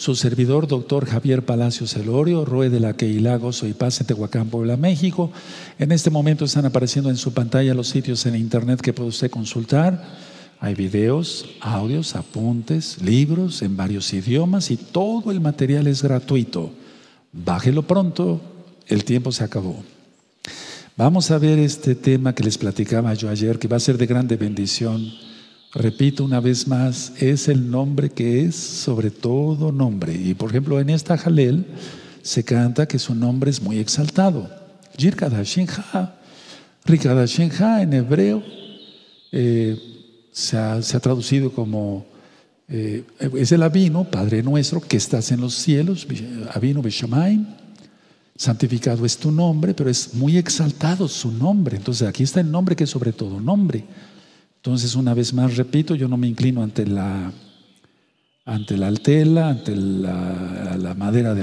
su servidor, doctor Javier Palacios Elorio, Rue de la Queilago, Soy Paz en Tehuacán, Puebla, México. En este momento están apareciendo en su pantalla los sitios en internet que puede usted consultar. Hay videos, audios, apuntes, libros en varios idiomas y todo el material es gratuito. Bájelo pronto, el tiempo se acabó. Vamos a ver este tema que les platicaba yo ayer, que va a ser de grande bendición. Repito una vez más, es el nombre que es sobre todo nombre. Y por ejemplo, en esta Jalel se canta que su nombre es muy exaltado. Jirkadashinja, Rikadashinja en hebreo eh, se, ha, traducido como eh, es el Abino, Padre nuestro, que estás en los cielos, Abino Beshamaim santificado es tu nombre, pero es muy exaltado su nombre. Entonces aquí está el nombre que es sobre todo nombre. Entonces una vez más repito, yo no me inclino ante la, ante la altela, ante la, madera de,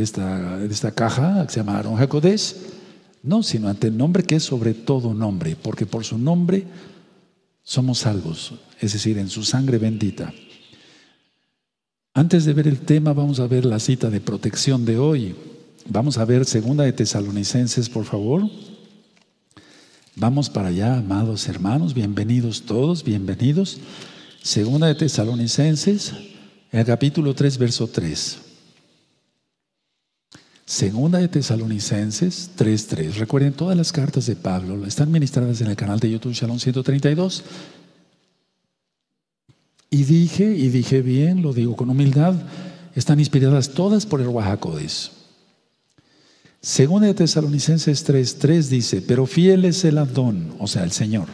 esta, de, esta, caja que se llama Hakodesh, no, sino ante el nombre que es sobre todo nombre, porque por su nombre somos salvos, es decir, en su sangre bendita. Antes de ver el tema, vamos a ver la cita de protección de hoy. Vamos a ver segunda de Tesalonicenses, por favor. Vamos para allá, amados hermanos, bienvenidos todos, bienvenidos. Segunda de Tesalonicenses, el capítulo 3, verso 3. Segunda de Tesalonicenses 3.3. Recuerden, todas las cartas de Pablo están ministradas en el canal de YouTube Shalom 132. Y dije, y dije bien, lo digo con humildad, están inspiradas todas por el Oaxacodes. Según de Tesalonicenses 3:3 dice, pero fiel es el Adón, o sea, el Señor,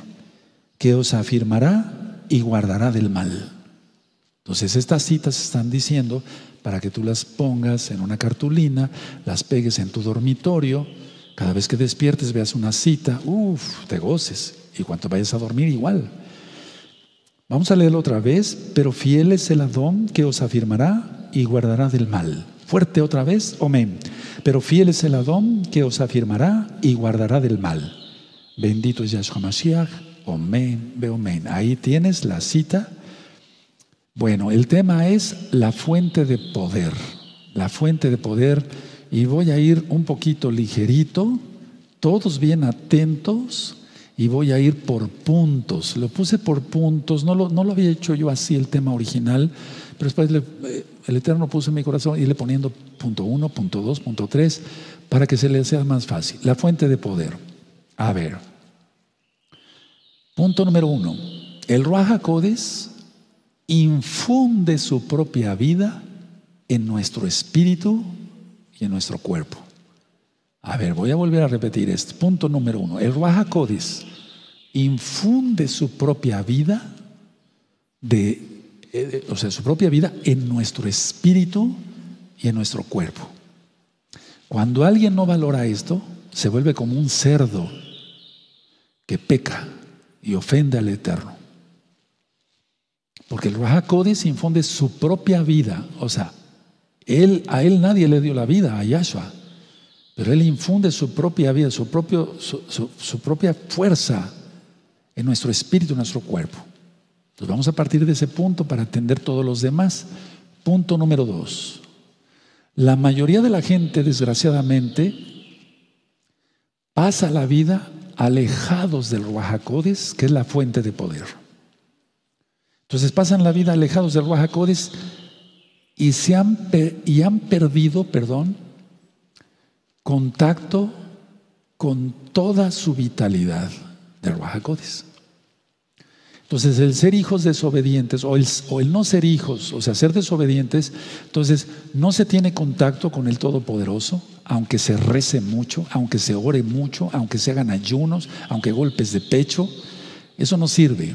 que os afirmará y guardará del mal. Entonces estas citas están diciendo para que tú las pongas en una cartulina, las pegues en tu dormitorio, cada vez que despiertes veas una cita, uff, te goces, y cuando vayas a dormir igual. Vamos a leerlo otra vez, pero fiel es el Adón que os afirmará y guardará del mal. Fuerte otra vez, amén. Pero fiel es el Adón que os afirmará y guardará del mal. Bendito es Yahshua Mashiach, amén, amén. Ahí tienes la cita. Bueno, el tema es la fuente de poder. La fuente de poder. Y voy a ir un poquito ligerito, todos bien atentos, y voy a ir por puntos. Lo puse por puntos, no lo, no lo había hecho yo así el tema original, pero después eh, el Eterno puso en mi corazón irle poniendo punto uno, punto dos, punto tres, para que se le sea más fácil. La fuente de poder. A ver. Punto número uno. El Ruach infunde su propia vida en nuestro espíritu y en nuestro cuerpo. A ver, voy a volver a repetir esto. Punto número uno. El Ruach infunde su propia vida de eh, o sea, su propia vida en nuestro espíritu y en nuestro cuerpo. Cuando alguien no valora esto, se vuelve como un cerdo que peca y ofende al Eterno. Porque el Rahakodis infunde su propia vida, o sea, él, a él nadie le dio la vida, a Yahshua, pero él infunde su propia vida, su, propio, su propia fuerza en nuestro espíritu, en nuestro cuerpo. Entonces vamos a partir de ese punto para atender todos los demás. Punto número dos. La mayoría de la gente, desgraciadamente, pasa la vida alejados del Ruajacodes, que es la fuente de poder. Entonces pasan la vida alejados del Ruajacodes y, se han, y han perdido, perdón, contacto con toda su vitalidad del Ruajacodes. Entonces, el ser hijos desobedientes o el, no ser hijos, o sea, ser desobedientes, entonces no se tiene contacto con el Todopoderoso, aunque se rece mucho, aunque se ore mucho, aunque se hagan ayunos, aunque golpes de pecho, eso no sirve.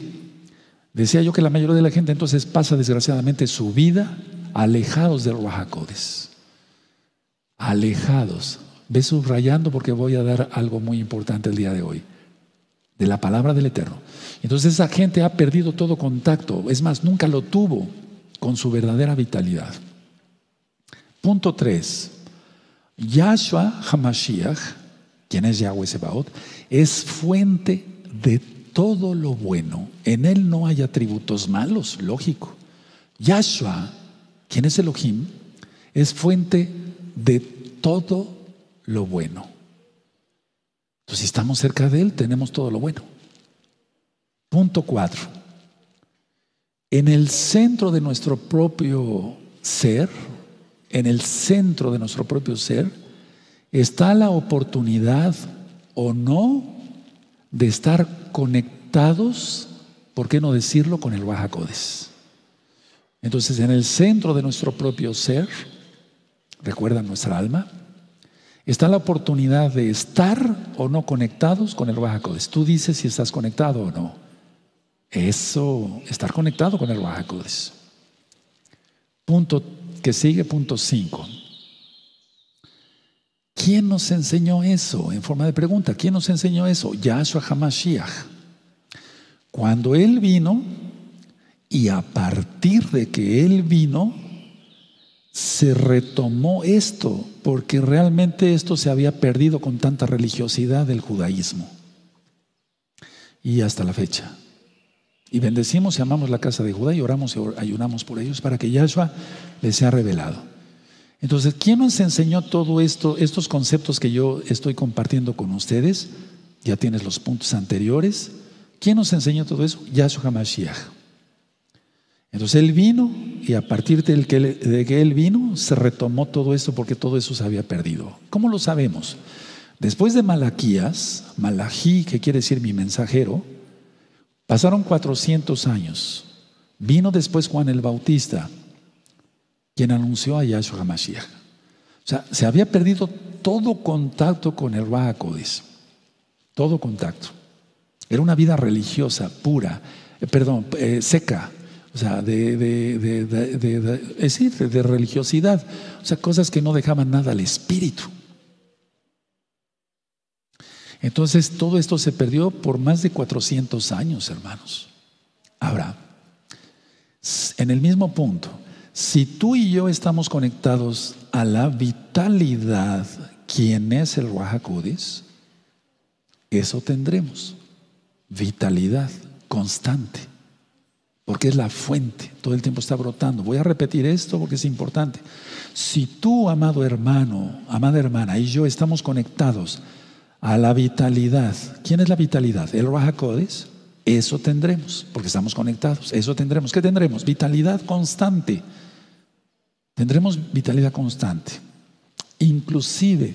Decía yo que la mayoría de la gente entonces pasa desgraciadamente su vida alejados del Ruajacodes. Alejados. Ve subrayando porque voy a dar algo muy importante el día de hoy de la palabra del Eterno. Entonces esa gente ha perdido todo contacto, es más, nunca lo tuvo con su verdadera vitalidad. Punto 3. Yahshua Hamashiach, quien es Yahweh Sebaot, es fuente de todo lo bueno. En él no hay atributos malos, lógico. Yahshua, quien es Elohim, es fuente de todo lo bueno. Entonces, si estamos cerca de Él, tenemos todo lo bueno. Punto cuatro. En el centro de nuestro propio ser, en el centro de nuestro propio ser, está la oportunidad o no de estar conectados, ¿por qué no decirlo?, con el Bajacodes. Entonces, en el centro de nuestro propio ser, recuerda nuestra alma, está la oportunidad de estar o no conectados con el Bajacodes. Tú dices si estás conectado o no. Eso, estar conectado con el Bajacodes. Punto que sigue, punto 5. ¿Quién nos enseñó eso? En forma de pregunta, ¿quién nos enseñó eso? Yahshua HaMashiach. Cuando Él vino, y a partir de que Él vino, se retomó esto, porque realmente esto se había perdido con tanta religiosidad del judaísmo. Y hasta la fecha. Y bendecimos y amamos la casa de Judá y oramos y ayunamos por ellos para que Yahshua les sea revelado. Entonces, ¿quién nos enseñó todo esto, estos conceptos que yo estoy compartiendo con ustedes? Ya tienes los puntos anteriores. ¿Quién nos enseñó todo eso? Yahshua HaMashiach. Entonces él vino y a partir de que, él vino se retomó todo esto porque todo eso se había perdido. ¿Cómo lo sabemos? Después de Malaquías, Malají, que quiere decir mi mensajero, pasaron 400 años. Vino después Juan el Bautista quien anunció a Yahshua HaMashiach. O sea, se había perdido todo contacto con el Rahakodis, todo contacto. Era una vida religiosa, pura, eh, perdón, eh, seca, o sea, de, decir, de religiosidad, o sea, cosas que no dejaban nada al espíritu. Entonces, todo esto se perdió por más de 400 años, hermanos. Ahora, en el mismo punto, si tú y yo estamos conectados a la vitalidad, quien es el Ruajacudis, eso tendremos. Vitalidad constante. Porque es la fuente, todo el tiempo está brotando. Voy a repetir esto porque es importante. Si tú, amado hermano, amada hermana, y yo estamos conectados a la vitalidad, ¿quién es la vitalidad? El Ruajacudis. Eso tendremos, porque estamos conectados. Eso tendremos. ¿Qué tendremos? Vitalidad constante. Tendremos vitalidad constante. Inclusive,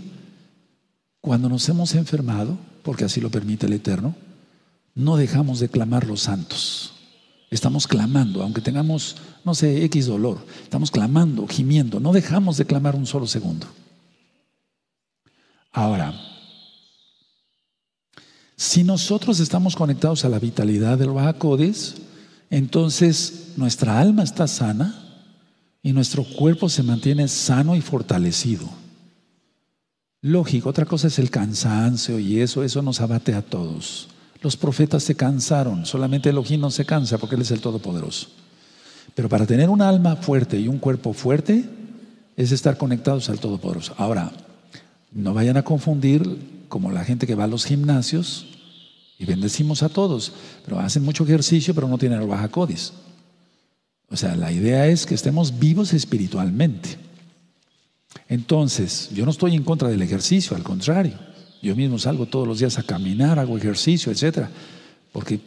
cuando nos hemos enfermado, porque así lo permite el Eterno, no dejamos de clamar los santos. Estamos clamando, aunque tengamos, no sé, X dolor, estamos clamando, gimiendo, no dejamos de clamar un solo segundo. Ahora, si nosotros estamos conectados a la vitalidad del Bajacodes, entonces nuestra alma está sana, y nuestro cuerpo se mantiene sano y fortalecido. Lógico, otra cosa es el cansancio y eso, eso nos abate a todos. Los profetas se cansaron, solamente Elohim no se cansa porque Él es el Todopoderoso. Pero para tener un alma fuerte y un cuerpo fuerte es estar conectados al Todopoderoso. Ahora, no vayan a confundir como la gente que va a los gimnasios y bendecimos a todos, pero hacen mucho ejercicio pero no tienen el bajacodis. O sea, la idea es que estemos vivos espiritualmente. Entonces, yo no estoy en contra del ejercicio, al contrario. Yo mismo salgo todos los días a caminar, hago ejercicio, etcétera, porque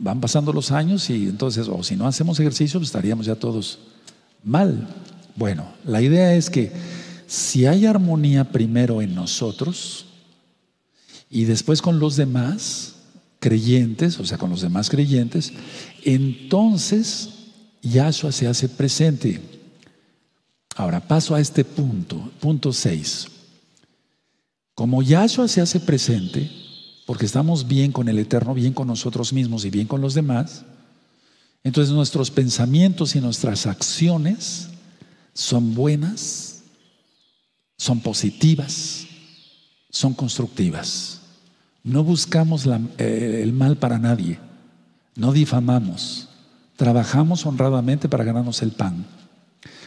van pasando los años y entonces, o si no hacemos ejercicio, pues estaríamos ya todos mal. Bueno, la idea es que si hay armonía primero en nosotros y después con los demás creyentes, o sea, con los demás creyentes, entonces Yahshua se hace presente. Ahora paso a este punto, punto 6. Como Yahshua se hace presente, porque estamos bien con el Eterno, bien con nosotros mismos y bien con los demás, entonces nuestros pensamientos y nuestras acciones son buenas, son positivas, son constructivas. No buscamos eh, el mal para nadie, no difamamos, trabajamos honradamente para ganarnos el pan.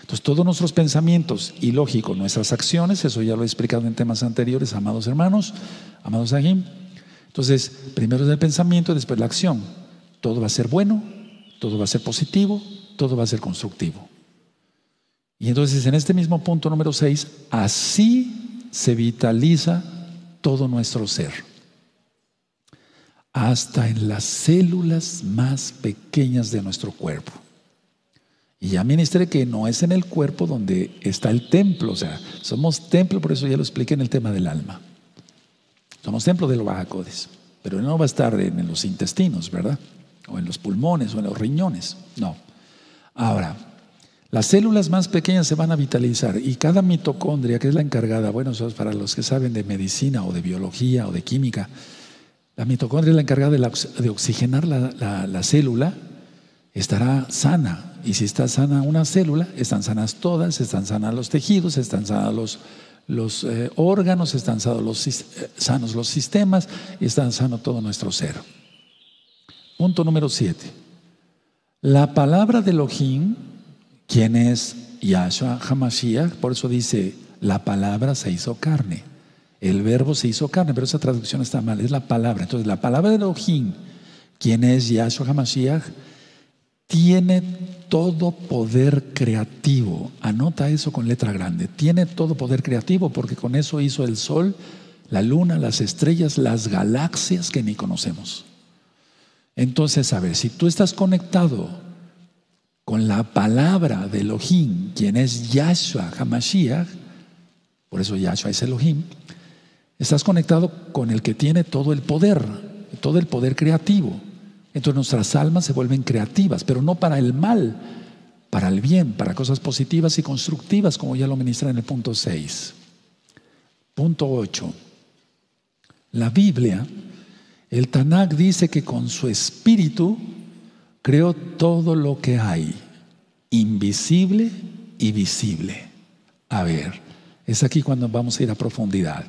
Entonces, todos nuestros pensamientos y lógico, nuestras acciones, eso ya lo he explicado en temas anteriores, amados hermanos, amados aquí. Entonces, primero el pensamiento, después la acción. Todo va a ser bueno, todo va a ser positivo, todo va a ser constructivo. Y entonces en este mismo punto número 6, así se vitaliza todo nuestro ser. Hasta en las células más pequeñas de nuestro cuerpo. Y ya ministré que no es en el cuerpo donde está el templo, o sea, somos templo, por eso ya lo expliqué en el tema del alma. Somos templo de los bajacodes, pero no va a estar en los intestinos, ¿verdad? O en los pulmones o en los riñones, no. Ahora, las células más pequeñas se van a vitalizar y cada mitocondria, que es la encargada, bueno, eso es para los que saben de medicina o de biología o de química, la mitocondria es la encargada de, oxigenar la célula, estará sana, y si está sana una célula, están sanas todas, están sanas los tejidos, están sanos los, eh, órganos, están sanos los, eh, sistemas y están sano todo nuestro ser. Punto número siete. La palabra de Elohim, quien es Yahshua Hamashiach, por eso dice, la palabra se hizo carne. El verbo se hizo carne, pero esa traducción está mal, es la palabra. Entonces, la palabra de Elohim, quien es Yahshua Hamashiach, tiene todo poder creativo. Anota eso con letra grande. Tiene todo poder creativo porque con eso hizo el sol, la luna, las estrellas, las galaxias que ni conocemos. Entonces, a ver, si tú estás conectado con la palabra de Elohim, quien es Yahshua Hamashiach, por eso Yahshua es Elohim, estás conectado con el que tiene todo el poder, todo el poder creativo. Entonces nuestras almas se vuelven creativas, pero no para el mal, para el bien, para cosas positivas y constructivas, como ya lo ministra en el punto 6. Punto 8. La Biblia, el Tanakh dice que con su espíritu creó todo lo que hay, invisible y visible. A ver, es aquí cuando vamos a ir a profundidad.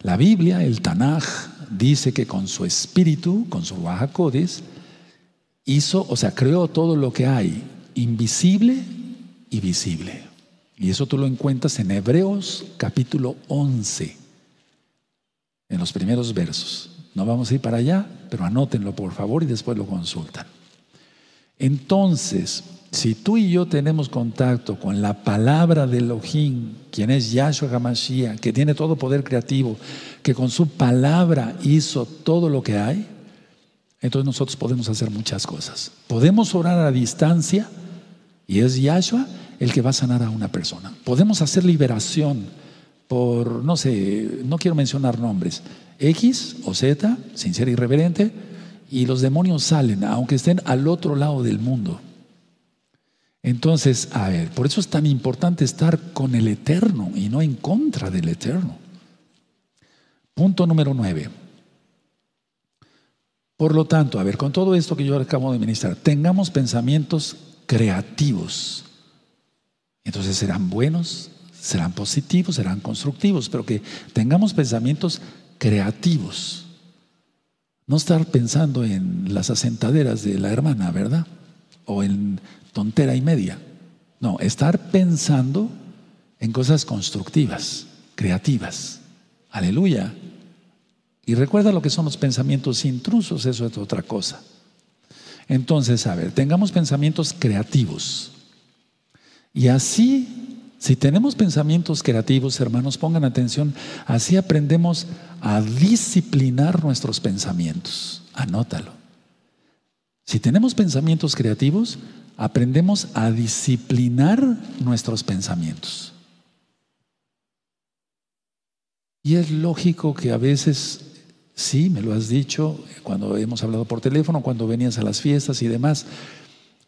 La Biblia, el Tanaj, dice que con su espíritu, con su Baja hizo, o sea, creó todo lo que hay, invisible y visible. Y eso tú lo encuentras en Hebreos capítulo 11, en los primeros versos. No vamos a ir para allá, pero anótenlo por favor y después lo consultan. Entonces, si tú y yo tenemos contacto con la palabra de Elohim, quien es Yahshua HaMashiach, que tiene todo poder creativo, que con su palabra hizo todo lo que hay, entonces nosotros podemos hacer muchas cosas. Podemos orar a distancia y es Yahshua el que va a sanar a una persona. Podemos hacer liberación por, no sé, no quiero mencionar nombres, X o Z, sin ser irreverente, y los demonios salen, aunque estén al otro lado del mundo. Entonces, a ver, por eso es tan importante estar con el Eterno y no en contra del Eterno. Punto número nueve. Por lo tanto, a ver, con todo esto que yo acabo de ministrar, tengamos pensamientos creativos. Entonces serán buenos, serán positivos, serán constructivos, pero que tengamos pensamientos creativos. No estar pensando en las asentaderas de la hermana, ¿verdad? O en tontera y media. No, estar pensando en cosas constructivas, creativas. Aleluya. Y recuerda lo que son los pensamientos intrusos, eso es otra cosa. Entonces, a ver, tengamos pensamientos creativos. Y así, si tenemos pensamientos creativos, hermanos, pongan atención, así aprendemos a disciplinar nuestros pensamientos. Anótalo. Si tenemos pensamientos creativos, aprendemos a disciplinar nuestros pensamientos. Y es lógico que a veces Sí, me lo has dicho cuando hemos hablado por teléfono, cuando venías a las fiestas y demás.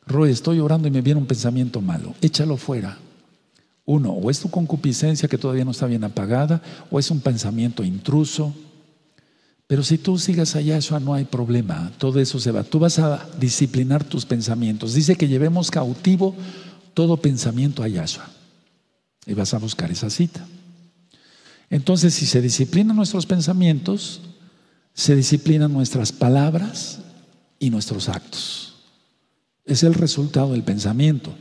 Roy, estoy orando y me viene un pensamiento malo. Échalo fuera. Uno, o es tu concupiscencia que todavía no está bien apagada, o es un pensamiento intruso. Pero si tú sigas a Yahshua no hay problema, todo eso se va. Tú vas a disciplinar tus pensamientos. Dice que llevemos cautivo todo pensamiento a Yahshua. Y vas a buscar esa cita. Entonces, si se disciplinan nuestros pensamientos, se disciplinan nuestras palabras y nuestros actos. Es el resultado del pensamiento.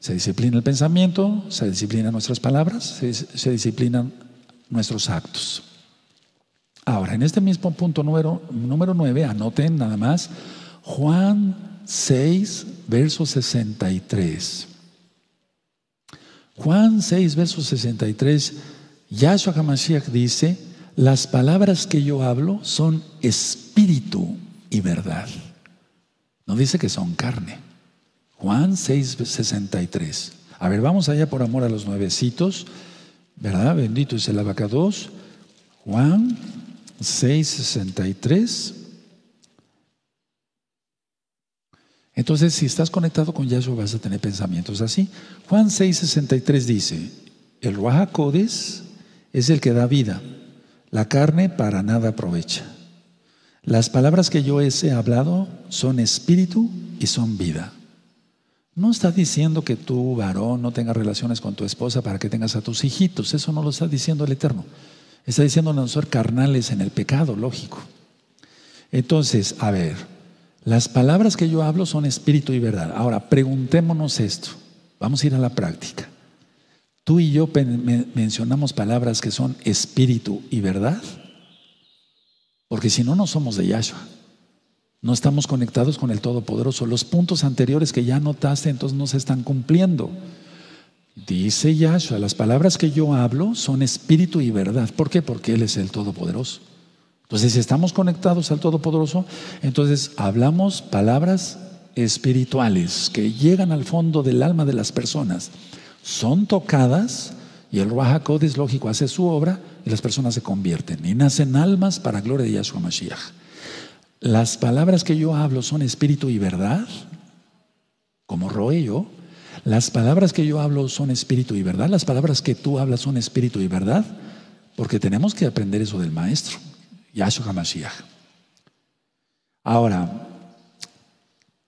Se disciplina el pensamiento, se disciplinan nuestras palabras, se, disciplinan nuestros actos. Ahora, en este mismo punto número, número 9, anoten nada más Juan 6, verso 63. Juan 6, verso 63, Yahshua HaMashiach dice, las palabras que yo hablo son espíritu y verdad. No dice que son carne. Juan 6, 63. A ver, vamos allá por amor a los nuevecitos, ¿verdad? Bendito es el abacados. Juan 6, 63. Entonces, si estás conectado con Yahshua, vas a tener pensamientos así. Juan 6:63 dice: El Ruajacodes es el que da vida, la carne para nada aprovecha. Las palabras que yo he hablado son espíritu y son vida. No está diciendo que tú, varón, no tengas relaciones con tu esposa para que tengas a tus hijitos. Eso no lo está diciendo el Eterno. Está diciendo no ser carnales en el pecado, lógico. Entonces, a ver. Las palabras que yo hablo son espíritu y verdad. Ahora, preguntémonos esto. Vamos a ir a la práctica. Tú y yo mencionamos palabras que son espíritu y verdad. Porque si no, no somos de Yahshua. No estamos conectados con el Todopoderoso. Los puntos anteriores que ya notaste, entonces no se están cumpliendo. Dice Yahshua, las palabras que yo hablo son espíritu y verdad. ¿Por qué? Porque Él es el Todopoderoso. Entonces, si estamos conectados al Todopoderoso, entonces hablamos palabras espirituales que llegan al fondo del alma de las personas. Son tocadas y el Ruach es lógico, hace su obra y las personas se convierten y nacen almas para gloria de Yahshua Mashiach. Las palabras que yo hablo son espíritu y verdad, como Roe yo. Las palabras que yo hablo son espíritu y verdad. Las palabras que tú hablas son espíritu y verdad, porque tenemos que aprender eso del maestro. Yahshua HaMashiach. Ahora,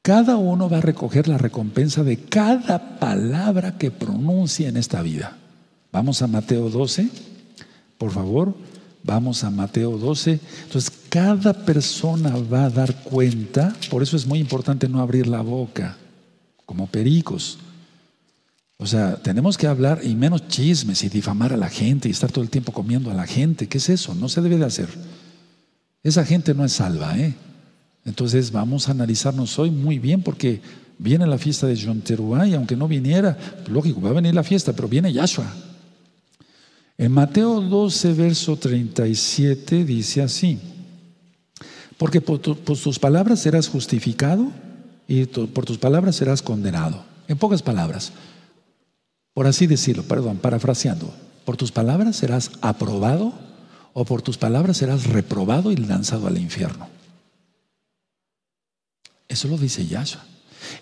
cada uno va a recoger la recompensa de cada palabra que pronuncie en esta vida. Vamos a Mateo 12, por favor. Vamos a Mateo 12. Entonces, cada persona va a dar cuenta, por eso es muy importante no abrir la boca, como pericos. O sea, tenemos que hablar y menos chismes y difamar a la gente y estar todo el tiempo comiendo a la gente. ¿Qué es eso? No se debe de hacer. Esa gente no es salva, ¿eh? Entonces vamos a analizarnos hoy muy bien porque viene la fiesta de Yonteruá y aunque no viniera, lógico, va a venir la fiesta, pero viene Yahshua. En Mateo 12, verso 37 dice así, porque por, tus palabras serás justificado y por tus palabras serás condenado. En pocas palabras, por así decirlo, perdón, parafraseando, por tus palabras serás aprobado o por tus palabras serás reprobado y lanzado al infierno. Eso lo dice Yahshua.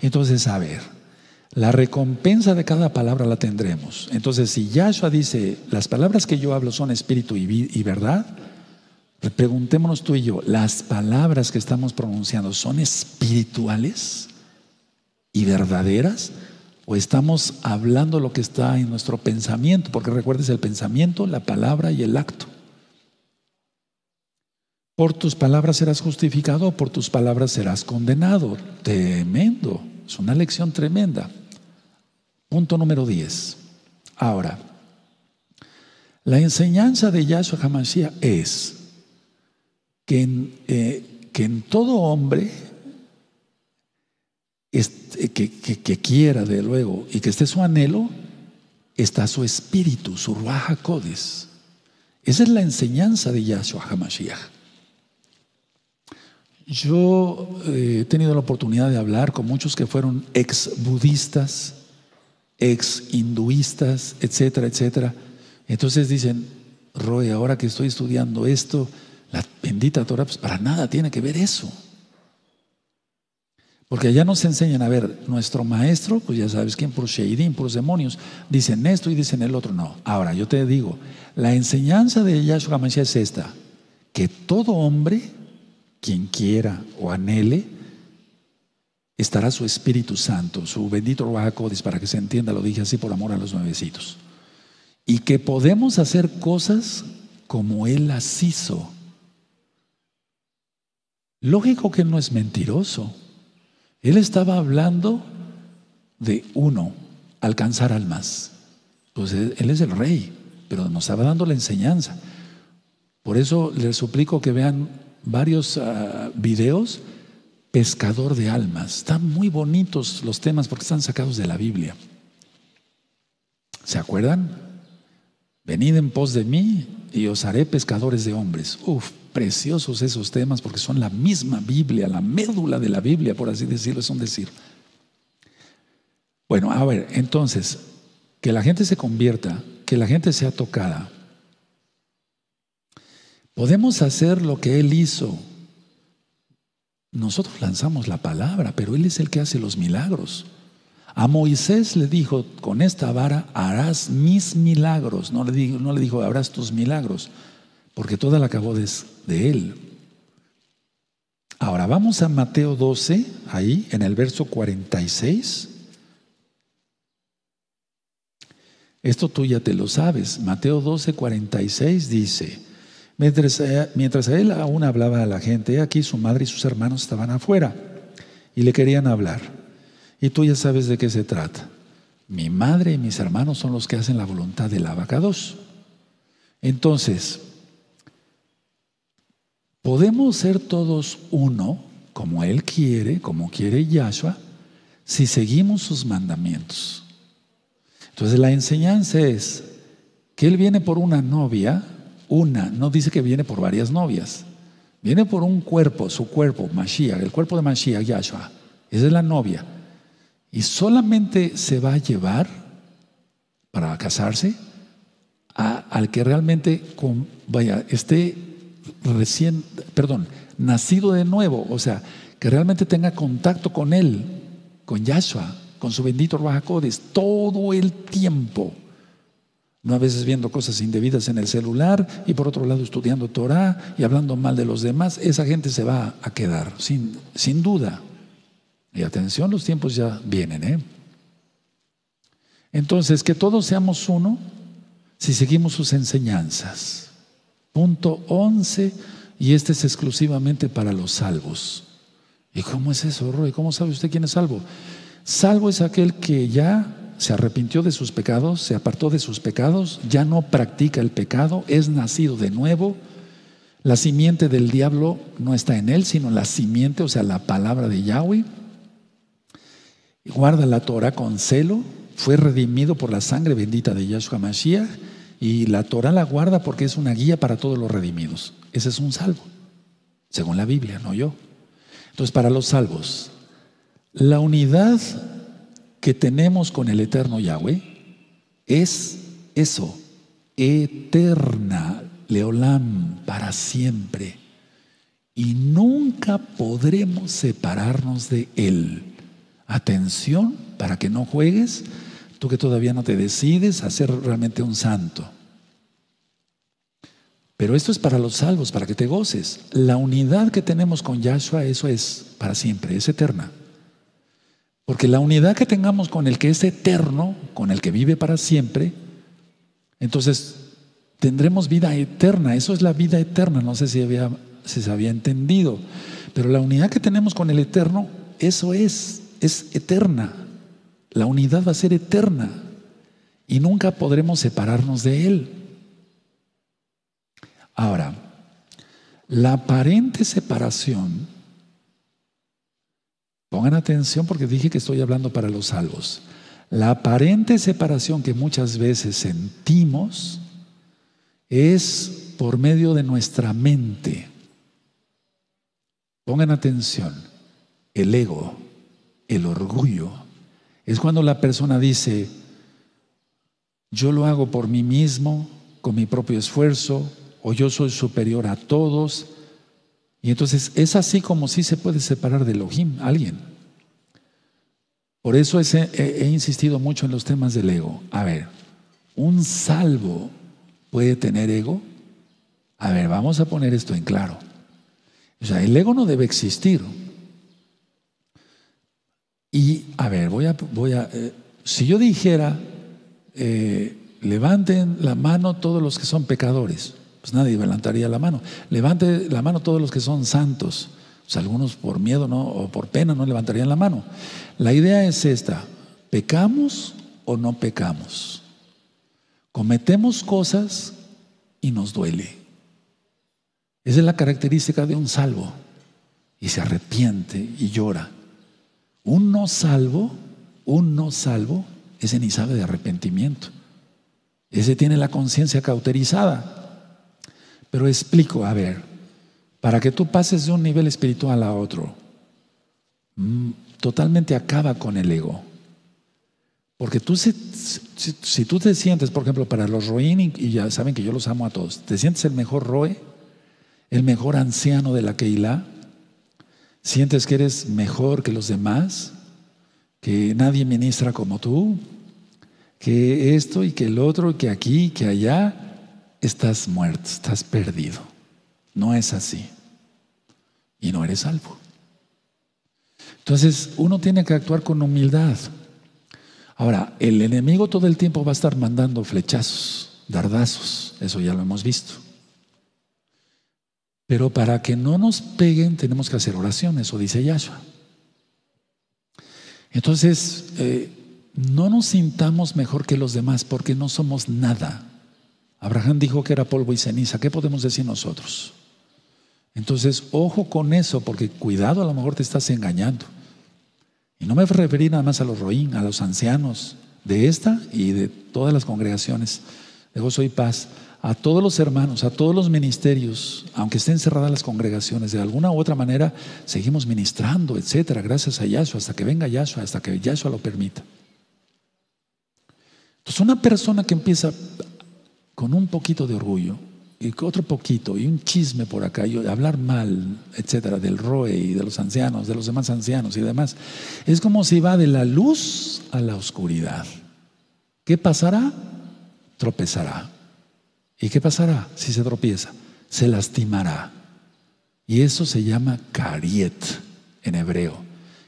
Entonces, a ver, la recompensa de cada palabra la tendremos. Entonces, si Yahshua dice, las palabras que yo hablo son espíritu y, y verdad, preguntémonos tú y yo, ¿las palabras que estamos pronunciando son espirituales y verdaderas? ¿O estamos hablando lo que está en nuestro pensamiento? Porque recuerdes el pensamiento, la palabra y el acto. Por tus palabras serás justificado, por tus palabras serás condenado. Tremendo, es una lección tremenda. Punto número 10. Ahora, la enseñanza de Yahshua HaMashiach es que en, eh, que en todo hombre que, quiera, de luego, y que esté su anhelo, está su espíritu, su Ruach HaKodes. Esa es la enseñanza de Yahshua HaMashiach. Yo eh, he tenido la oportunidad de hablar con muchos que fueron ex budistas, ex hinduistas, etcétera, etcétera. Entonces dicen, Roy, ahora que estoy estudiando esto, la bendita Torah, pues para nada tiene que ver eso. Porque allá nos enseñan a ver, nuestro maestro, pues ya sabes quién, por Sheidim, por los demonios, dicen esto y dicen el otro. No. Ahora, yo te digo, la enseñanza de Yahshua HaMashiach es esta: que todo hombre quien quiera o anhele, estará su Espíritu Santo, su bendito Ruajacodes, para que se entienda, lo dije así por amor a los nuevecitos. Y que podemos hacer cosas como Él las hizo. Lógico que Él no es mentiroso. Él estaba hablando de uno, alcanzar almas. Pues Él es el rey, pero nos estaba dando la enseñanza. Por eso les suplico que vean varios ah, videos, pescador de almas. Están muy bonitos los temas porque están sacados de la Biblia. ¿Se acuerdan? Venid en pos de mí y os haré pescadores de hombres. Uf, preciosos esos temas porque son la misma Biblia, la médula de la Biblia, por así decirlo, es un decir. Bueno, a ver, entonces, que la gente se convierta, que la gente sea tocada. Podemos hacer lo que Él hizo. Nosotros lanzamos la palabra, pero Él es el que hace los milagros. A Moisés le dijo, con esta vara harás mis milagros. No le dijo, no le dijo harás tus milagros porque toda la acabó de, de él. Ahora vamos a Mateo 12, ahí en el verso 46. Esto tú ya te lo sabes. Mateo 12, 46 dice, mientras, él aún hablaba a la gente, aquí su madre y sus hermanos estaban afuera y le querían hablar. Y tú ya sabes de qué se trata. Mi madre y mis hermanos son los que hacen la voluntad del abacados. Entonces, Podemos ser todos uno, como Él quiere, como quiere Yahshua, si seguimos sus mandamientos. Entonces la enseñanza es que Él viene por una novia, una, no dice que viene por varias novias, viene por un cuerpo, su cuerpo, Mashiach, el cuerpo de Mashiach, Yahshua, esa es la novia. Y solamente se va a llevar para casarse al que realmente vaya, esté recién, perdón, nacido de nuevo, o sea, que realmente tenga contacto con Él, con Yahshua, con su bendito Rahakodes, todo el tiempo. No a veces viendo cosas indebidas en el celular y por otro lado estudiando Torah y hablando mal de los demás, esa gente se va a quedar, sin, sin duda. Y atención, los tiempos ya vienen. ¿eh? Entonces, que todos seamos uno si seguimos sus enseñanzas. Punto 11, y este es exclusivamente para los salvos. ¿Y cómo es eso, Roy? ¿Cómo sabe usted quién es salvo? Salvo es aquel que ya se arrepintió de sus pecados, se apartó de sus pecados, ya no practica el pecado, es nacido de nuevo. La simiente del diablo no está en él, sino la simiente, o sea, la palabra de Yahweh. Guarda la Torah con celo, fue redimido por la sangre bendita de Yahshua Mashiach y la Torah la guarda porque es una guía para todos los redimidos. Ese es un salvo, según la Biblia, no yo. Entonces, para los salvos, la unidad que tenemos con el eterno Yahweh es eso, eterna, leolam, para siempre. Y nunca podremos separarnos de Él. Atención para que no juegues Tú que todavía no te decides a ser realmente un santo. Pero esto es para los salvos, para que te goces. La unidad que tenemos con Yahshua, eso es para siempre, es eterna. Porque la unidad que tengamos con el que es eterno, con el que vive para siempre, entonces tendremos vida eterna. Eso es la vida eterna. No sé si, había, si se había entendido. Pero la unidad que tenemos con el eterno, eso es, es eterna. La unidad va a ser eterna y nunca podremos separarnos de Él. Ahora, la aparente separación, pongan atención porque dije que estoy hablando para los salvos, la aparente separación que muchas veces sentimos es por medio de nuestra mente. Pongan atención, el ego, el orgullo, es cuando la persona dice, yo lo hago por mí mismo, con mi propio esfuerzo, o yo soy superior a todos. Y entonces es así como si se puede separar de Elohim alguien. Por eso he, he insistido mucho en los temas del ego. A ver, ¿un salvo puede tener ego? A ver, vamos a poner esto en claro. O sea, el ego no debe existir. Y a ver, voy a, voy a eh, si yo dijera, eh, levanten la mano todos los que son pecadores, pues nadie levantaría la mano. Levante la mano todos los que son santos. Pues algunos por miedo ¿no? o por pena no levantarían la mano. La idea es esta, ¿pecamos o no pecamos? Cometemos cosas y nos duele. Esa es la característica de un salvo. Y se arrepiente y llora. Un no salvo, un no salvo, ese ni sabe de arrepentimiento. Ese tiene la conciencia cauterizada. Pero explico, a ver, para que tú pases de un nivel espiritual a otro, mm, totalmente acaba con el ego. Porque tú, si, tú te sientes, por ejemplo, para los Roin, y ya saben que yo los amo a todos, te sientes el mejor Roe, el mejor anciano de la Keilah, sientes que eres mejor que los demás, que nadie ministra como tú, que esto y que el otro, que aquí, que allá, estás muerto, estás perdido. No es así. Y no eres salvo. Entonces, uno tiene que actuar con humildad. Ahora, el enemigo todo el tiempo va a estar mandando flechazos, dardazos, eso ya lo hemos visto. Pero para que no nos peguen tenemos que hacer oraciones, o dice Yahshua. Entonces, eh, no nos sintamos mejor que los demás porque no somos nada. Abraham dijo que era polvo y ceniza. ¿Qué podemos decir nosotros? Entonces, ojo con eso, porque cuidado, a lo mejor te estás engañando. Y no me referí nada más a los roín, a los ancianos de esta y de todas las congregaciones de gozo y paz, a todos los hermanos, a todos los ministerios, aunque estén cerradas las congregaciones, de alguna u otra manera seguimos ministrando, etcétera, gracias a Yahshua, hasta que venga Yahshua, hasta que Yahshua lo permita. Entonces, una persona que empieza con un poquito de orgullo y otro poquito y un chisme por acá y hablar mal, etcétera, del ROE y de los ancianos, de los demás ancianos y demás, es como si va de la luz a la oscuridad. ¿Qué pasará? Tropezará. ¿Y qué pasará si se tropieza? Se lastimará. Y eso se llama cariet en hebreo,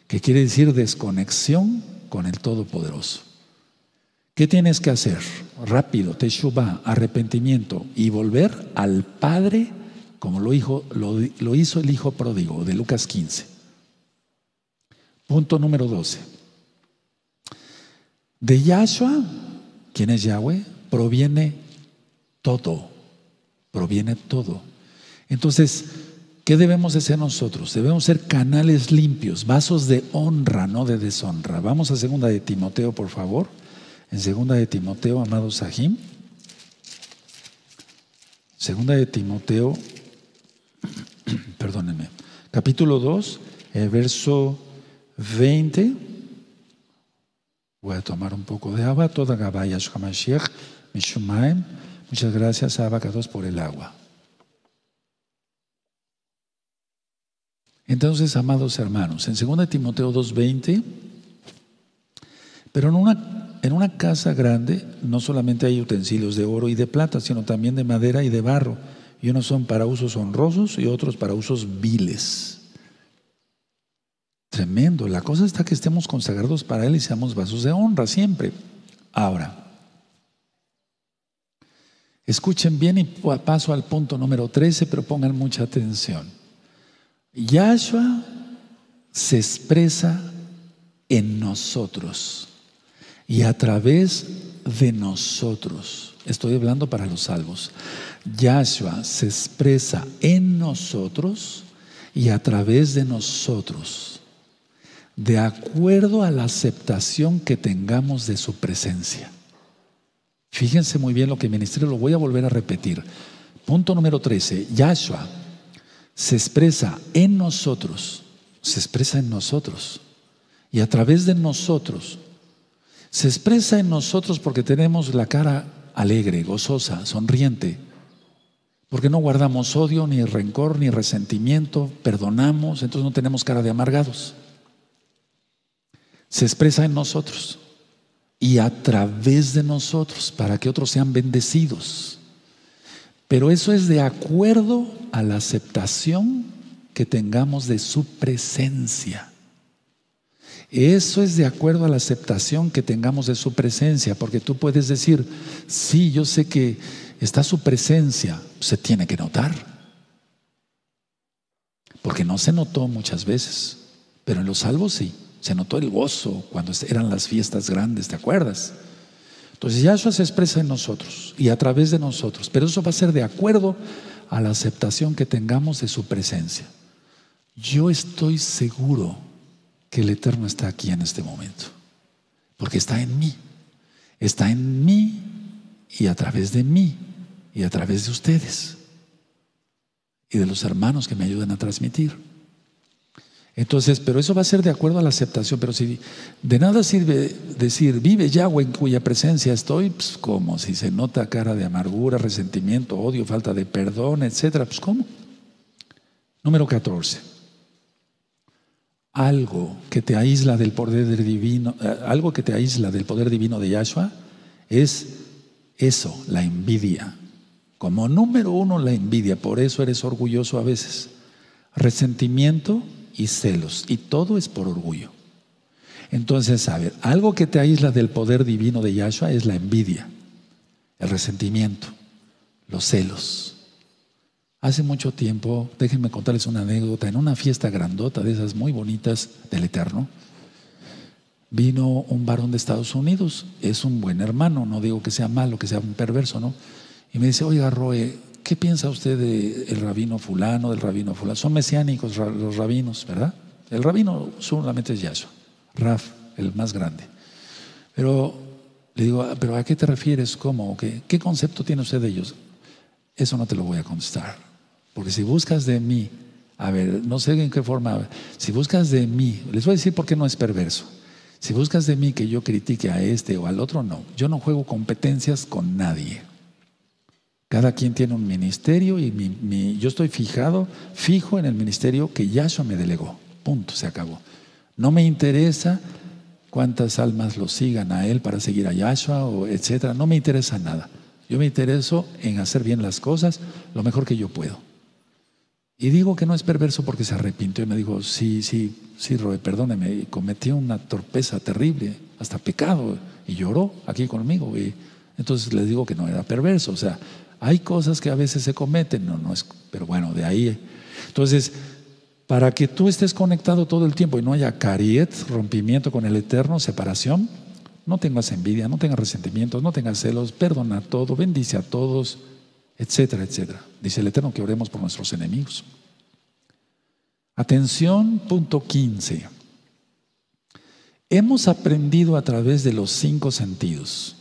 que quiere decir desconexión con el Todopoderoso. ¿Qué tienes que hacer? Rápido, teshuva, arrepentimiento y volver al Padre como lo, hizo, lo, hizo el Hijo pródigo de Lucas 15. Punto número 12. De Yahshua, ¿quién es Yahweh? Proviene todo. Proviene todo. Entonces, ¿qué debemos de ser nosotros? Debemos ser canales limpios, vasos de honra, no de deshonra. Vamos a segunda de Timoteo, por favor en segunda de Timoteo, amado Sahim. Segunda de Timoteo, perdónenme, capítulo 2, el verso 20. Voy a tomar un poco de agua. Toda Gabaya Shamashiach, Mishumaim. Muchas gracias, Abacados, por el agua. Entonces, amados hermanos, en 2 Timoteo 2.20, pero en una en una casa grande no solamente hay utensilios de oro y de plata, sino también de madera y de barro. Y unos son para usos honrosos y otros para usos viles. Tremendo. La cosa está que estemos consagrados para Él y seamos vasos de honra siempre. Ahora, escuchen bien y paso al punto número 13, pero pongan mucha atención. Yahshua se expresa en nosotros y a través de nosotros, estoy hablando para los salvos, Yahshua se expresa en nosotros y a través de nosotros, de acuerdo a la aceptación que tengamos de su presencia. Fíjense muy bien lo que ministerio, lo voy a volver a repetir. Punto número 13, Yahshua se expresa en nosotros, se expresa en nosotros y a través de nosotros se expresa en nosotros porque tenemos la cara alegre, gozosa, sonriente, porque no guardamos odio, ni rencor, ni resentimiento, perdonamos, entonces no tenemos cara de amargados. Se expresa en nosotros y a través de nosotros para que otros sean bendecidos. Pero eso es de acuerdo a la aceptación que tengamos de su presencia. Eso es de acuerdo a la aceptación que tengamos de su presencia, porque tú puedes decir, sí, yo sé que está su presencia, se tiene que notar, porque no se notó muchas veces, pero en los salvos sí, se notó el gozo cuando eran las fiestas grandes, ¿te acuerdas? Entonces Yahshua se expresa en nosotros y a través de nosotros, pero eso va a ser de acuerdo a la aceptación que tengamos de su presencia. Yo estoy seguro que el Eterno está aquí en este momento, porque está en mí, está en mí y a través de mí y a través de ustedes y de los hermanos que me ayudan a transmitir. Entonces, pero eso va a ser de acuerdo a la aceptación. Pero si de nada sirve decir, vive Yahweh en cuya presencia estoy, pues como si se nota cara de amargura, resentimiento, odio, falta de perdón, etcétera, pues ¿cómo? Número 14. Algo que te aísla del poder divino, eh, algo que te aísla del poder divino de Yahshua es eso, la envidia. Como número uno, la envidia. Por eso eres orgulloso a veces. Resentimiento y celos. Y todo es por orgullo. Entonces, a ver, algo que te aísla del poder divino de Yahshua es la envidia, el resentimiento, los celos. Hace mucho tiempo, déjenme contarles una anécdota, en una fiesta grandota de esas muy bonitas del Eterno, vino un varón de Estados Unidos, es un buen hermano, no digo que sea malo, que sea un perverso, ¿no? Y me dice, oiga, Roe, ¿qué piensa usted del rabino fulano, del rabino fulano? Son mesiánicos los rabinos, ¿verdad? El rabino solamente es Yahshua, Raf, el más grande. Pero le digo, ah, ¿pero a qué te refieres? ¿Cómo? ¿Qué, ¿Qué concepto tiene usted de ellos? Eso no te lo voy a contestar. Porque si buscas de mí, a ver, no sé en qué forma, si buscas de mí, les voy a decir por qué no es perverso. Si buscas de mí que yo critique a este o al otro, no. Yo no juego competencias con nadie. Cada quien tiene un ministerio y yo estoy fijado, fijo en el ministerio que Yahshua me delegó. Punto, se acabó. No me interesa cuántas almas lo sigan a él para seguir a Yahshua o etcétera. No me interesa nada. Yo me intereso en hacer bien las cosas lo mejor que yo puedo. Y digo que no es perverso porque se arrepintió y me dijo, sí, sí, sí, Roe, perdóneme, cometí una torpeza terrible, hasta pecado, y lloró aquí conmigo. Y entonces le digo que no era perverso, o sea, hay cosas que a veces se cometen, no, no es, pero bueno, de ahí. Entonces, para que tú estés conectado todo el tiempo y no haya cariet, rompimiento con el eterno, separación, no tengas envidia, no tengas resentimientos, no tengas celos, perdona todo, bendice a todos, etcétera, etcétera. Dice el eterno que oremos por nuestros enemigos. Atención, punto 15. Hemos aprendido a través de los cinco sentidos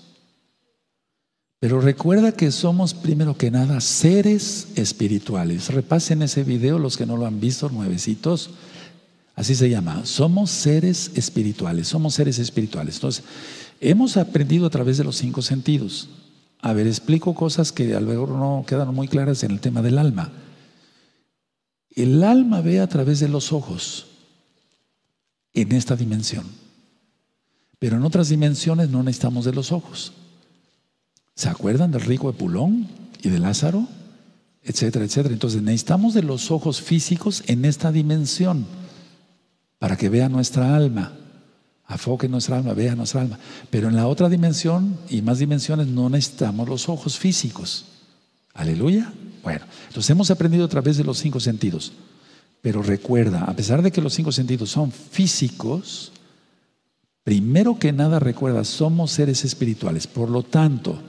pero recuerda que somos primero que nada seres espirituales. Repasen ese video los que no lo han visto, nuevecitos. Así se llama. Somos seres espirituales. Somos seres espirituales. Entonces, hemos aprendido a través de los cinco sentidos. A ver, explico cosas que a lo mejor no quedan muy claras en el tema del alma. El alma ve a través de los ojos en esta dimensión. Pero en otras dimensiones no necesitamos de los ojos. ¿Se acuerdan del rico de Pulón y de Lázaro? Etcétera, etcétera. Entonces necesitamos de los ojos físicos en esta dimensión para que vea nuestra alma. Afoque nuestra alma, vea nuestra alma. Pero en la otra dimensión y más dimensiones no necesitamos los ojos físicos. Aleluya. Bueno, entonces hemos aprendido a través de los cinco sentidos. Pero recuerda, a pesar de que los cinco sentidos son físicos, primero que nada recuerda, somos seres espirituales. Por lo tanto,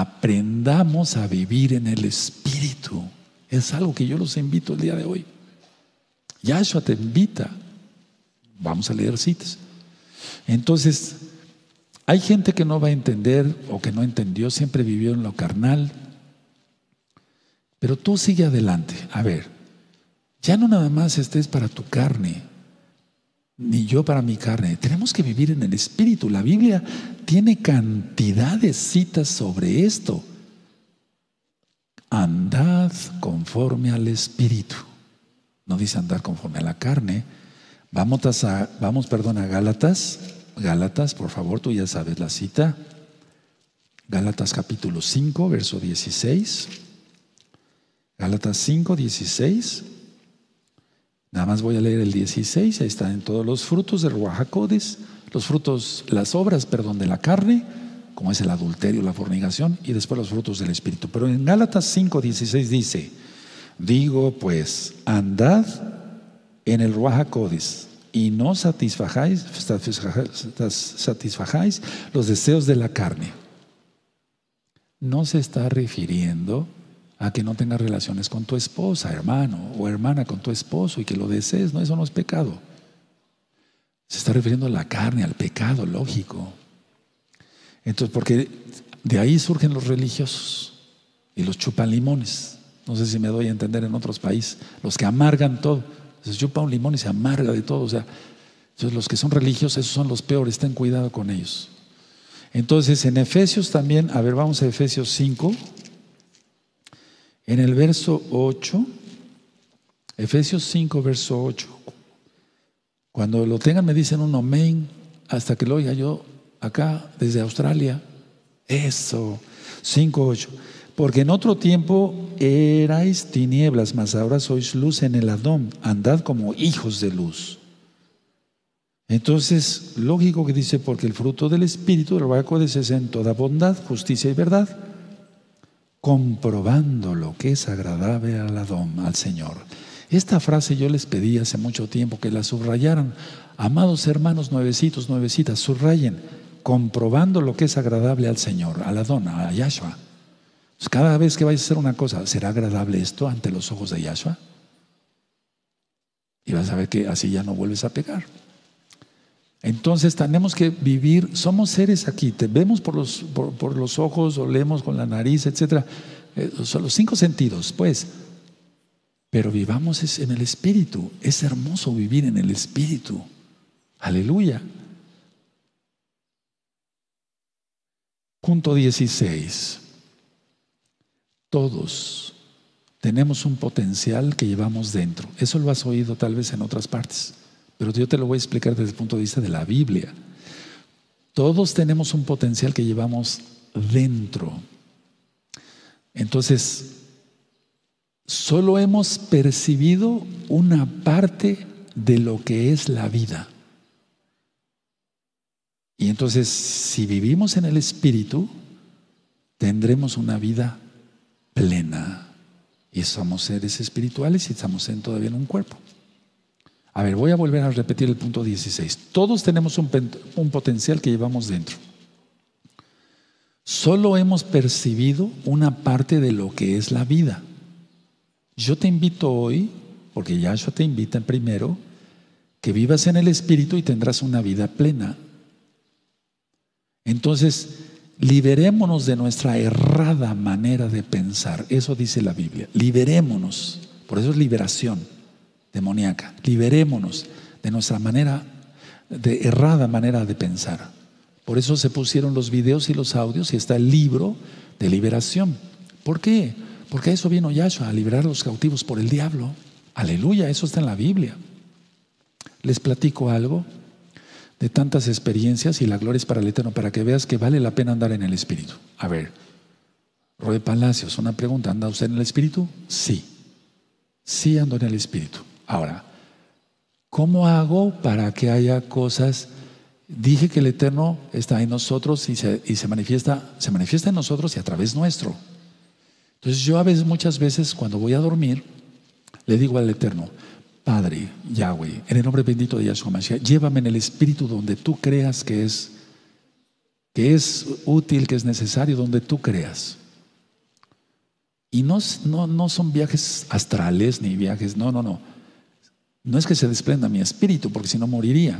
aprendamos a vivir en el Espíritu. Es algo que yo los invito el día de hoy. Yahshua te invita. Vamos a leer citas. Entonces, hay gente que no va a entender o que no entendió, siempre vivió en lo carnal. Pero tú sigue adelante. A ver, ya no nada más estés para tu carne, ni yo para mi carne. Tenemos que vivir en el Espíritu. La Biblia tiene cantidad de citas sobre esto. Andad conforme al Espíritu. No dice andar conforme a la carne. Vamos a, vamos, perdón, a Gálatas. Gálatas, por favor, tú ya sabes la cita. Gálatas capítulo 5, verso 16. Gálatas 5, 16. Nada más voy a leer el 16, ahí están todos los frutos de Ruajacodes, los frutos, las obras, perdón, de la carne, como es el adulterio, la fornicación, y después los frutos del Espíritu. Pero en Gálatas 5, 16 dice, digo pues, andad en el Ruajacodes y no satisfajáis, satisfajáis los deseos de la carne. No se está refiriendo a que no tengas relaciones con tu esposa, hermano, o hermana con tu esposo y que lo desees, no, eso no es pecado. Se está refiriendo a la carne, al pecado, lógico. Entonces, porque de ahí surgen los religiosos y los chupan limones. No sé si me doy a entender en otros países. Los que amargan todo. Se chupa un limón y se amarga de todo. O sea, los que son religiosos, esos son los peores. Ten cuidado con ellos. Entonces, en Efesios también, a ver, vamos a Efesios 5. En el verso 8, Efesios 5, verso 8. Cuando lo tengan me dicen un amén hasta que lo oiga yo acá desde Australia. Eso, 5, 8. Porque en otro tiempo erais tinieblas, mas ahora sois luz en el Adón. Andad como hijos de luz. Entonces, lógico que dice, porque el fruto del Espíritu del es en toda bondad, justicia y verdad, comprobando lo que es agradable al Adón, al Señor. Esta frase yo les pedí hace mucho tiempo que la subrayaran. Amados hermanos, nuevecitos, nuevecitas, subrayen, comprobando lo que es agradable al Señor, al Adón, a Yahshua. Pues cada vez que vais a hacer una cosa, ¿será agradable esto ante los ojos de Yahshua? Y vas a ver que así ya no vuelves a pecar. Entonces tenemos que vivir, somos seres aquí, te vemos por los, por, los ojos, olemos con la nariz, etc. Eh, son los cinco sentidos, pues. Pero vivamos en el Espíritu. Es hermoso vivir en el Espíritu. Aleluya. Punto 16. Todos tenemos un potencial que llevamos dentro. Eso lo has oído tal vez en otras partes, pero yo te lo voy a explicar desde el punto de vista de la Biblia. Todos tenemos un potencial que llevamos dentro. Entonces, solo hemos percibido una parte de lo que es la vida. Y entonces, si vivimos en el Espíritu, tendremos una vida plena. Y somos seres espirituales y estamos en, todavía en un cuerpo. A ver, voy a volver a repetir el punto 16. Todos tenemos un, un potencial que llevamos dentro. Solo hemos percibido una parte de lo que es la vida. Yo te invito hoy, porque Yahshua te invita primero, que vivas en el Espíritu y tendrás una vida plena. Entonces, liberémonos de nuestra errada manera de pensar. Eso dice la Biblia. Liberémonos. Por eso es liberación demoníaca. Liberémonos de nuestra manera, de errada manera de pensar. Por eso se pusieron los videos y los audios y está el libro de liberación. ¿Por qué? Porque a eso vino Yahshua, a liberar a los cautivos por el diablo. Aleluya, eso está en la Biblia. Les platico algo de tantas experiencias y la gloria es para el Eterno, para que veas que vale la pena andar en el Espíritu. A ver, Roe Palacios, una pregunta, ¿anda usted en el Espíritu? Sí, sí ando en el Espíritu. Ahora, ¿cómo hago para que haya cosas? Dije que el Eterno está en nosotros y se, y se manifiesta, se manifiesta en nosotros y a través nuestro. Entonces yo a veces, muchas veces, cuando voy a dormir, le digo al Eterno, Padre, Yahweh, en el nombre bendito de Yahshua Mashiach, llévame en el espíritu donde tú creas que es, que es útil, que es necesario, donde tú creas. Y no, no, no son viajes astrales ni viajes, no, no, no. No es que se desprenda mi espíritu, porque si no moriría.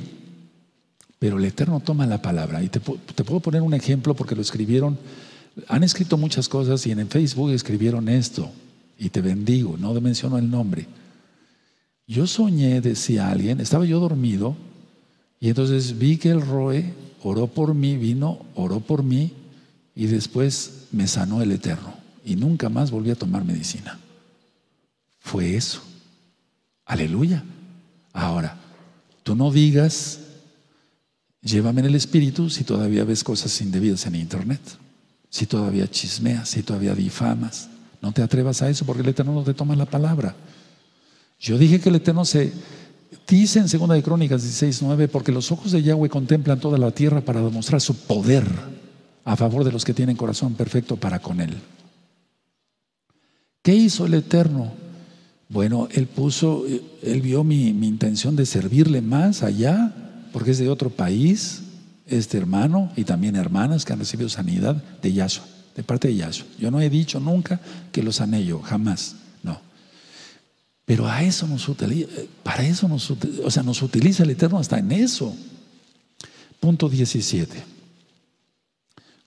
Pero el Eterno toma la palabra. Y te, puedo poner un ejemplo porque lo escribieron han escrito muchas cosas y en Facebook escribieron esto, y te bendigo, no menciono el nombre. Yo soñé, decía alguien, estaba yo dormido, y entonces vi que el Roe oró por mí, vino, oró por mí, y después me sanó el Eterno, y nunca más volví a tomar medicina. Fue eso. Aleluya. Ahora, tú no digas, llévame en el Espíritu si todavía ves cosas indebidas en Internet si todavía chismeas, si todavía difamas. No te atrevas a eso porque el Eterno no te toma la palabra. Yo dije que el Eterno se dice en Segunda de Crónicas 16, 9, porque los ojos de Yahweh contemplan toda la tierra para demostrar su poder a favor de los que tienen corazón perfecto para con Él. ¿Qué hizo el Eterno? Bueno, Él puso, Él vio mi, mi intención de servirle más allá, porque es de otro país, este hermano y también hermanas que han recibido sanidad de Yahshua, de parte de Yahshua. Yo no he dicho nunca que los sané yo, jamás, no. Pero a eso nos utiliza, para eso nos, o sea, nos utiliza el Eterno hasta en eso. Punto 17.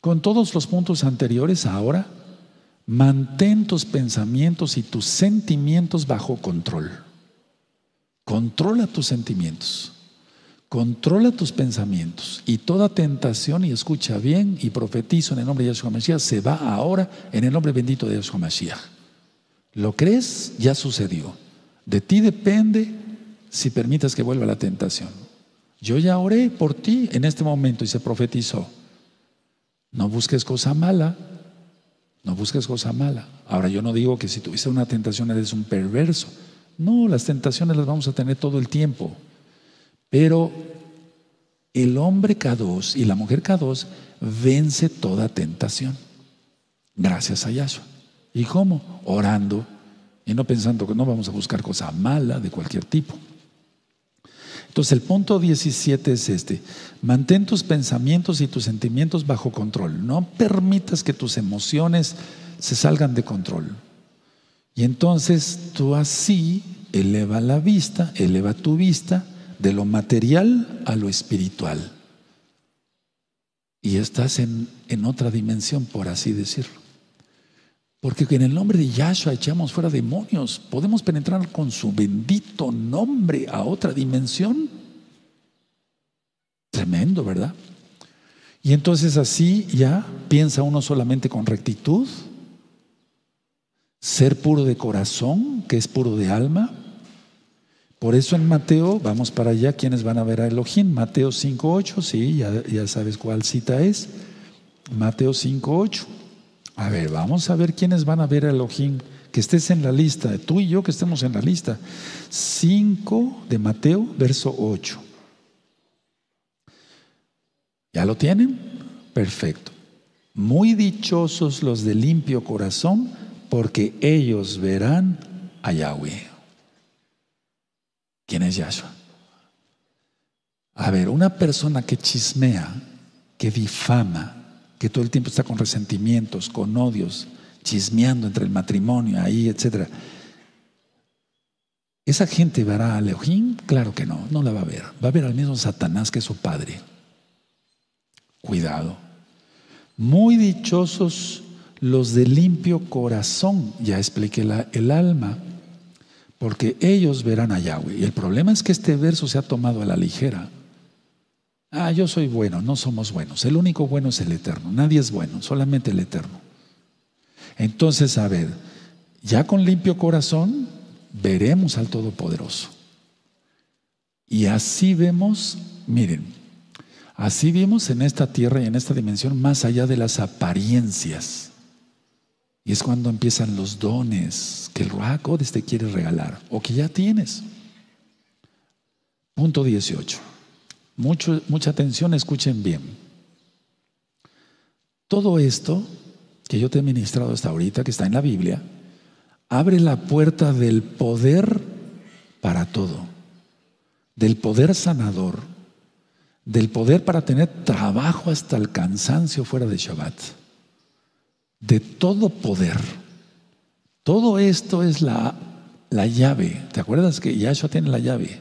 Con todos los puntos anteriores, ahora, mantén tus pensamientos y tus sentimientos bajo control. Controla tus sentimientos. Controla tus pensamientos y toda tentación, y escucha bien y profetizo en el nombre de Yahshua Mashiach, se va ahora en el nombre bendito de Yahshua Mashiach. ¿Lo crees? Ya sucedió. De ti depende si permitas que vuelva la tentación. Yo ya oré por ti en este momento y se profetizó. No busques cosa mala, no busques cosa mala. Ahora yo no digo que si tuviste una tentación eres un perverso. No, las tentaciones las vamos a tener todo el tiempo. Pero el hombre K2 y la mujer K2 vence toda tentación. Gracias a Yahshua. ¿Y cómo? Orando y no pensando que no vamos a buscar cosa mala de cualquier tipo. Entonces el punto 17 es este. Mantén tus pensamientos y tus sentimientos bajo control. No permitas que tus emociones se salgan de control. Y entonces tú así eleva la vista, eleva tu vista de lo material a lo espiritual. Y estás en, en otra dimensión, por así decirlo. Porque en el nombre de Yahshua echamos fuera demonios. Podemos penetrar con su bendito nombre a otra dimensión. Tremendo, ¿verdad? Y entonces así ya piensa uno solamente con rectitud, ser puro de corazón, que es puro de alma, por eso en Mateo, vamos para allá, ¿quiénes van a ver a Elohim? Mateo 5.8, sí, ya, ya sabes cuál cita es. Mateo 5.8. A ver, vamos a ver quiénes van a ver a Elohim. Que estés en la lista, tú y yo que estemos en la lista. 5 de Mateo, verso 8. ¿Ya lo tienen? Perfecto. Muy dichosos los de limpio corazón, porque ellos verán a Yahweh. ¿Quién es Yahshua? A ver, una persona que chismea, que difama, que todo el tiempo está con resentimientos, con odios, chismeando entre el matrimonio, ahí, etc. ¿Esa gente verá a Elohim? Claro que no, no la va a ver. Va a ver al mismo Satanás que su padre. Cuidado. Muy dichosos los de limpio corazón, ya expliqué la, el alma porque ellos verán a Yahweh. Y el problema es que este verso se ha tomado a la ligera. Ah, yo soy bueno, no somos buenos. El único bueno es el eterno. Nadie es bueno, solamente el eterno. Entonces, a ver, ya con limpio corazón veremos al Todopoderoso. Y así vemos, miren, así vimos en esta tierra y en esta dimensión más allá de las apariencias. Y es cuando empiezan los dones que el Ruach te quiere regalar o que ya tienes. Punto 18. Mucho, mucha atención, escuchen bien. Todo esto que yo te he ministrado hasta ahorita, que está en la Biblia, abre la puerta del poder para todo, del poder sanador, del poder para tener trabajo hasta el cansancio fuera de Shabbat de todo poder. Todo esto es la, la llave. ¿Te acuerdas que Yahshua tiene la llave?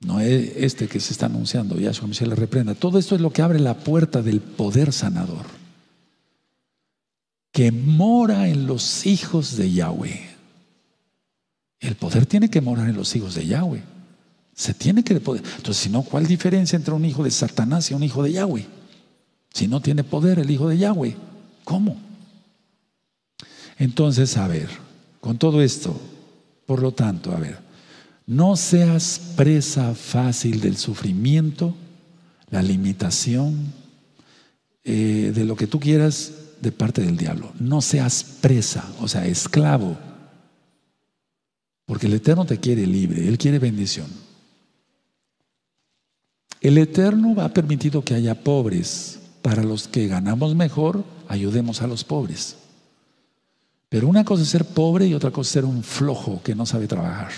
No es este que se está anunciando, Yahshua se le reprenda. Todo esto es lo que abre la puerta del poder sanador, que mora en los hijos de Yahweh. El poder tiene que morar en los hijos de Yahweh. Se tiene que poder. Entonces, si no, ¿cuál diferencia entre un hijo de Satanás y un hijo de Yahweh? Si no tiene poder el hijo de Yahweh. ¿Cómo? Entonces, a ver, con todo esto, por lo tanto, a ver, no seas presa fácil del sufrimiento, la limitación, eh, de lo que tú quieras de parte del diablo. No seas presa, o sea, esclavo. Porque el Eterno te quiere libre, Él quiere bendición. El Eterno ha permitido que haya pobres para los que ganamos mejor ayudemos a los pobres. Pero una cosa es ser pobre y otra cosa es ser un flojo que no sabe trabajar.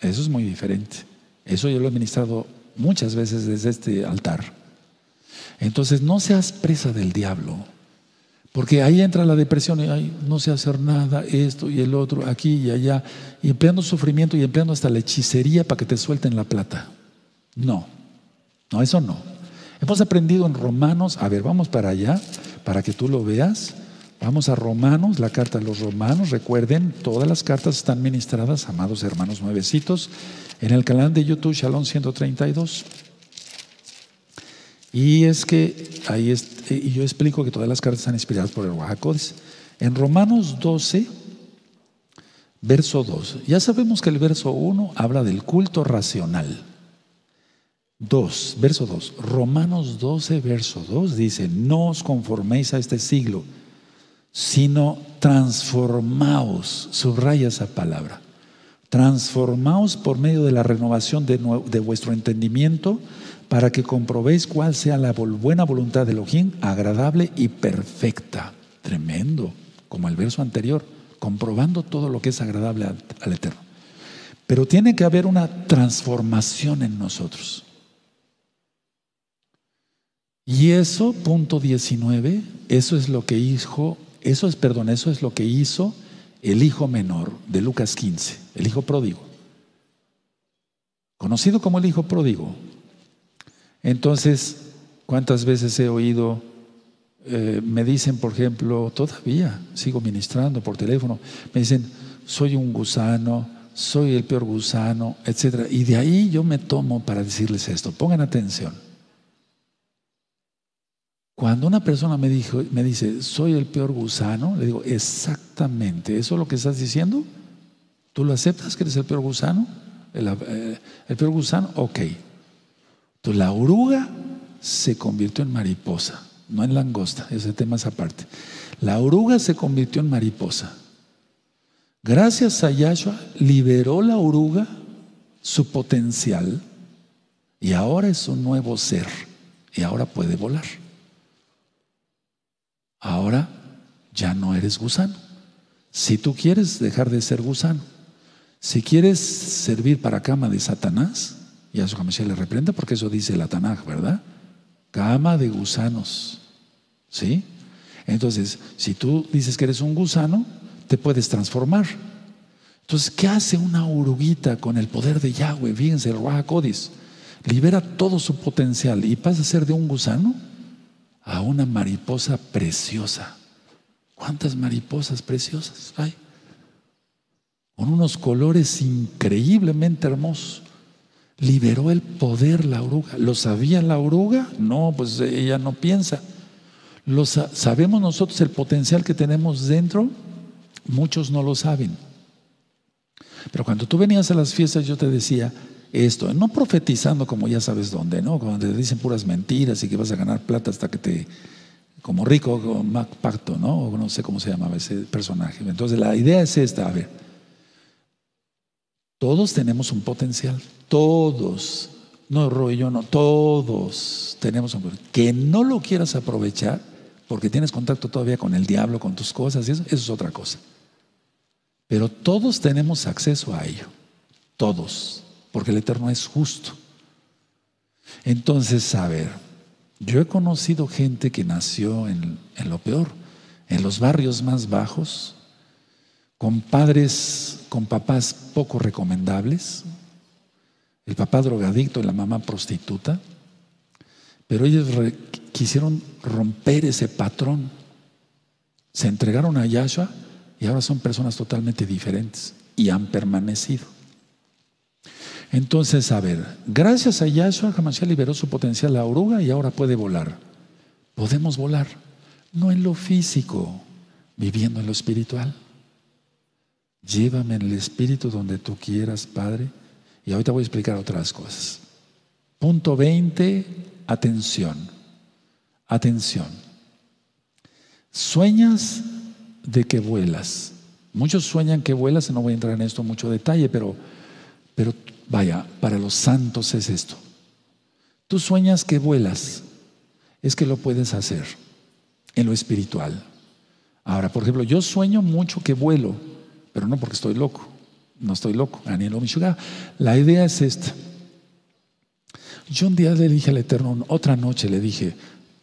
Eso es muy diferente. Eso yo lo he ministrado muchas veces desde este altar. Entonces no seas presa del diablo, porque ahí entra la depresión y no sé hacer nada, esto y el otro, aquí y allá, y empleando sufrimiento y empleando hasta la hechicería para que te suelten la plata. No, no, eso no. Hemos aprendido en Romanos, a ver, vamos para allá, para que tú lo veas. Vamos a Romanos, la carta de los Romanos. Recuerden, todas las cartas están ministradas, amados hermanos nuevecitos, en el canal de YouTube Shalom 132. Y es que ahí y yo explico que todas las cartas están inspiradas por el Oaxacodes. En Romanos 12, verso 2, ya sabemos que el verso 1 habla del culto racional. 2, verso 2, Romanos 12, verso 2 dice, no os conforméis a este siglo, sino transformaos, subraya esa palabra, transformaos por medio de la renovación de, de vuestro entendimiento para que comprobéis cuál sea la buena voluntad de Elohim, agradable y perfecta. Tremendo, como el verso anterior, comprobando todo lo que es agradable al, Eterno. Pero tiene que haber una transformación en nosotros. Y eso, punto 19, eso es lo que hizo, eso es, perdón, eso es lo que hizo el hijo menor de Lucas 15, el hijo pródigo. Conocido como el hijo pródigo, entonces, ¿cuántas veces he oído, eh, me dicen, por ejemplo, todavía sigo ministrando por teléfono, me dicen, soy un gusano, soy el peor gusano, etc. Y de ahí yo me tomo para decirles esto, pongan atención. Cuando una persona me, dijo, me dice, soy el peor gusano, le digo, exactamente, ¿eso es lo que estás diciendo? ¿Tú lo aceptas que eres el peor gusano? ¿El, eh, el peor gusano? Ok. Entonces, la oruga se convirtió en mariposa, no en langosta, ese tema es aparte. La oruga se convirtió en mariposa. Gracias a Yahshua liberó la oruga su potencial y ahora es un nuevo ser y ahora puede volar. Ahora ya no eres gusano. Si tú quieres dejar de ser gusano, si quieres servir para cama de Satanás, y a su Mashiach le reprenda porque eso dice la Tanaj, ¿verdad? Cama de gusanos. ¿Sí? Entonces, si tú dices que eres un gusano, te puedes transformar. Entonces, ¿qué hace una oruguita con el poder de Yahweh? Fíjense, el Codis libera todo su potencial y pasa a ser de un gusano a una mariposa preciosa. ¿Cuántas mariposas preciosas hay? Con unos colores increíblemente hermosos liberó el poder la oruga. ¿Lo sabía la oruga? No, pues ella no piensa. ¿Lo ¿Sabemos nosotros el potencial que tenemos dentro? Muchos no lo saben. Pero cuando tú venías a las fiestas yo te decía esto, no profetizando como ya sabes dónde, ¿no? Cuando te dicen puras mentiras y que vas a ganar plata hasta que te, como rico, como Mac Pacto, ¿no? O no sé cómo se llamaba ese personaje. Entonces la idea es esta, a ver, todos tenemos un potencial, todos, no Roy, yo no, todos tenemos un potencial. Que no lo quieras aprovechar porque tienes contacto todavía con el diablo, con tus cosas, eso es otra cosa. Pero todos tenemos acceso a ello, todos, porque el Eterno es justo. Entonces, a ver, yo he conocido gente que nació en, lo peor, en los barrios más bajos, con padres, con papás poco recomendables, el papá drogadicto y la mamá prostituta, pero ellos quisieron romper ese patrón, se entregaron a Yahshua y ahora son personas totalmente diferentes y han permanecido. Entonces, a ver, gracias a Yahshua, Hamashiach liberó su potencial la oruga y ahora puede volar. Podemos volar, no en lo físico, viviendo en lo espiritual. Llévame en el Espíritu donde tú quieras, Padre. Y ahorita voy a explicar otras cosas. Punto 20, atención. Atención. Sueñas de que vuelas. Muchos sueñan que vuelas, no voy a entrar en esto mucho detalle, pero, pero vaya, para los santos es esto. Tú sueñas que vuelas, es que lo puedes hacer en lo espiritual. Ahora, por ejemplo, yo sueño mucho que vuelo, pero no porque estoy loco, no estoy loco, La idea es esta. Yo un día le dije al Eterno, otra noche le dije,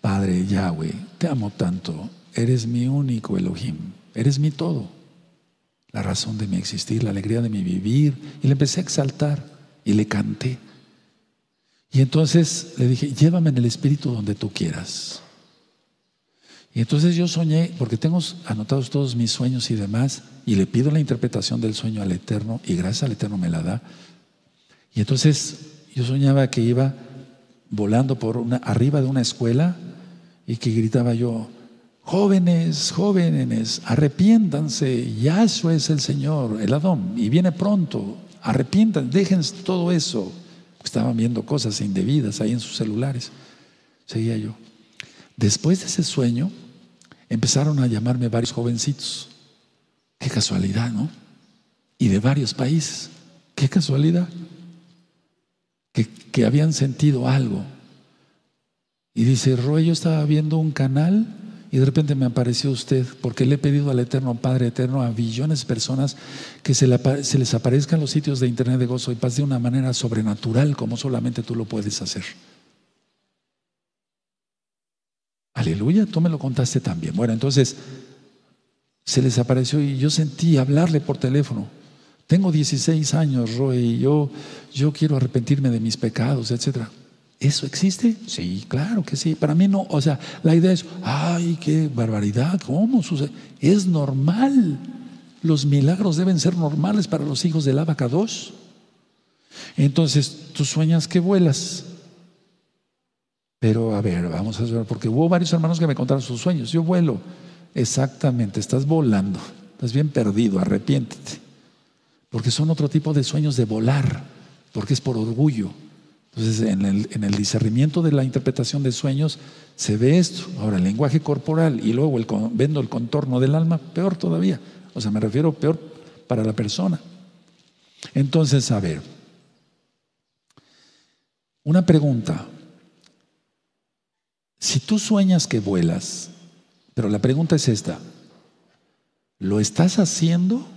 Padre Yahweh, te amo tanto, eres mi único Elohim, eres mi todo, la razón de mi existir, la alegría de mi vivir. Y le empecé a exaltar y le canté. Y entonces le dije, llévame en el espíritu donde tú quieras. Y entonces yo soñé, porque tengo anotados todos mis sueños y demás, y le pido la interpretación del sueño al Eterno, y gracias al Eterno me la da. Y entonces yo soñaba que iba volando por una, arriba de una escuela y que gritaba yo, jóvenes, jóvenes, arrepiéntanse, Yahshua es el Señor, el Adón, y viene pronto, arrepientan, dejen todo eso. Estaban viendo cosas indebidas ahí en sus celulares. Seguía yo. Después de ese sueño, empezaron a llamarme varios jovencitos. Qué casualidad, ¿no? Y de varios países. Qué casualidad. Que, que habían sentido algo. Y dice, Roy, yo estaba viendo un canal y de repente me apareció usted, porque le he pedido al Eterno Padre Eterno a billones de personas que se, les aparezcan los sitios de Internet de gozo y paz de una manera sobrenatural, como solamente tú lo puedes hacer. Aleluya, tú me lo contaste también. Bueno, entonces se les apareció y yo sentí hablarle por teléfono. Tengo 16 años, Roy, y yo, yo quiero arrepentirme de mis pecados, etcétera. ¿Eso existe? Sí, claro que sí. Para mí no, o sea, la idea es, ay, qué barbaridad, ¿cómo sucede? Es normal. Los milagros deben ser normales para los hijos del abacados. Entonces, tú sueñas que vuelas. Pero a ver, vamos a ver, porque hubo varios hermanos que me contaron sus sueños. Yo vuelo. Exactamente, estás volando. Estás bien perdido, arrepiéntete. Porque son otro tipo de sueños de volar, porque es por orgullo. Entonces, en el, discernimiento de la interpretación de sueños se ve esto. Ahora, el lenguaje corporal y luego el, vendo el contorno del alma, peor todavía. O sea, me refiero peor para la persona. Entonces, a ver, una pregunta. Si tú sueñas que vuelas, pero la pregunta es esta, ¿lo estás haciendo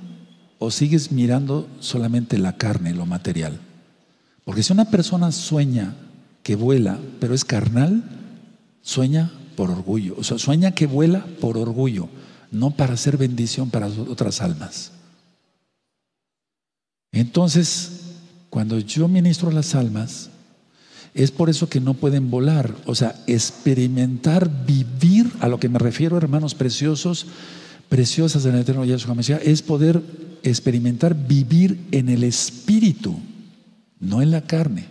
o sigues mirando solamente la carne, lo material? Porque si una persona sueña que vuela, pero es carnal, sueña por orgullo. O sea, sueña que vuela por orgullo, no para hacer bendición para otras almas. Entonces, cuando yo ministro las almas, es por eso que no pueden volar. O sea, experimentar, vivir, a lo que me refiero, hermanos preciosos, preciosas del Eterno Yahshua Mesías, es poder experimentar, vivir en el Espíritu no en la carne.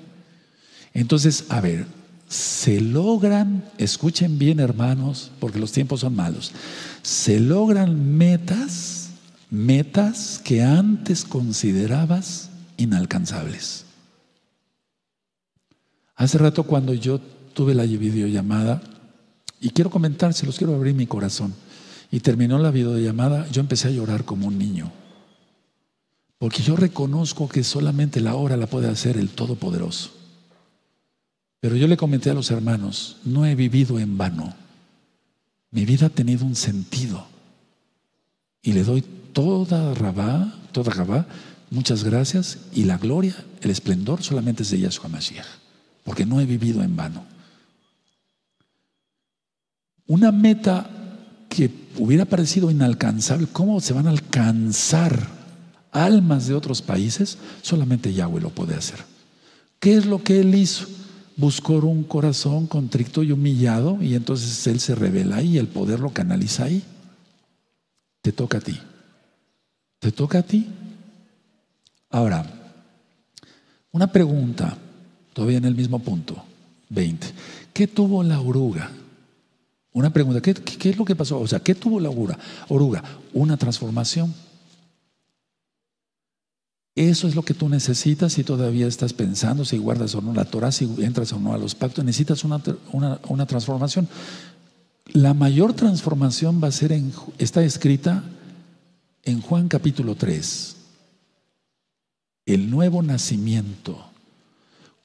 Entonces, a ver, se logran, escuchen bien hermanos, porque los tiempos son malos, se logran metas, metas que antes considerabas inalcanzables. Hace rato cuando yo tuve la videollamada, y quiero comentárselos, quiero abrir mi corazón, y terminó la videollamada, yo empecé a llorar como un niño. Porque yo reconozco que solamente la hora la puede hacer el Todopoderoso. Pero yo le comenté a los hermanos, no he vivido en vano. Mi vida ha tenido un sentido. Y le doy toda rabá, toda rabá, muchas gracias. Y la gloria, el esplendor solamente es de Yahshua Mashiach. Porque no he vivido en vano. Una meta que hubiera parecido inalcanzable, ¿cómo se van a alcanzar almas de otros países, solamente Yahweh lo puede hacer. ¿Qué es lo que él hizo? Buscó un corazón contrito y humillado y entonces él se revela ahí y el poder lo canaliza ahí. Te toca a ti. Te toca a ti. Ahora, una pregunta, todavía en el mismo punto, 20. ¿Qué tuvo la oruga? Una pregunta, ¿qué, qué es lo que pasó? O sea, ¿qué tuvo la oruga? Oruga, una transformación. Eso es lo que tú necesitas si todavía estás pensando si guardas o no la Torah, si entras o no a los pactos. Necesitas una, una, transformación. La mayor transformación va a ser en, está escrita en Juan capítulo 3. El nuevo nacimiento.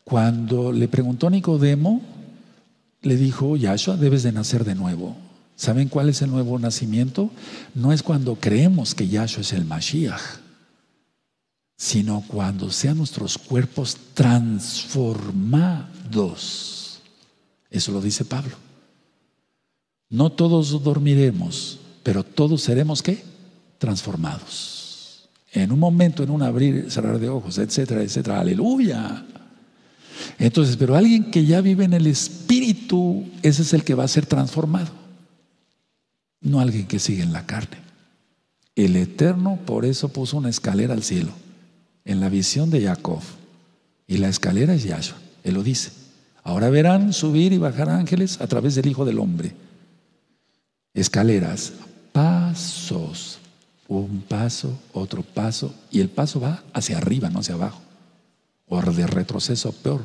Cuando le preguntó Nicodemo, le dijo, Yahshua, debes de nacer de nuevo. ¿Saben cuál es el nuevo nacimiento? No es cuando creemos que Yahshua es el Mashiach sino cuando sean nuestros cuerpos transformados. Eso lo dice Pablo. No todos dormiremos, pero todos seremos qué? Transformados. En un momento, en un abrir cerrar de ojos, etcétera, etcétera. Aleluya. Entonces, pero alguien que ya vive en el espíritu, ese es el que va a ser transformado. No alguien que sigue en la carne. El Eterno por eso puso una escalera al cielo, en la visión de Jacob. Y la escalera es Yahshua, él lo dice. Ahora verán subir y bajar ángeles a través del Hijo del Hombre. Escaleras, pasos, un paso, otro paso, y el paso va hacia arriba, no hacia abajo, o de retroceso peor.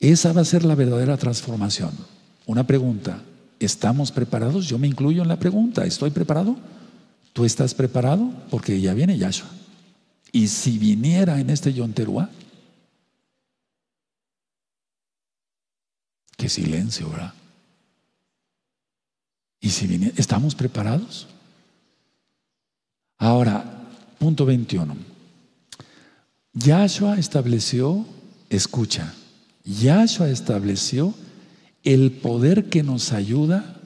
Esa va a ser la verdadera transformación. Una pregunta, ¿estamos preparados? Yo me incluyo en la pregunta, ¿estoy preparado? ¿Tú estás preparado? Porque ya viene Yahshua. Y si viniera en este Yonteruá, qué silencio, ¿verdad? Y si viniera, ¿estamos preparados? Ahora, punto 21. Yahshua estableció, escucha, Yahshua estableció el poder que nos ayuda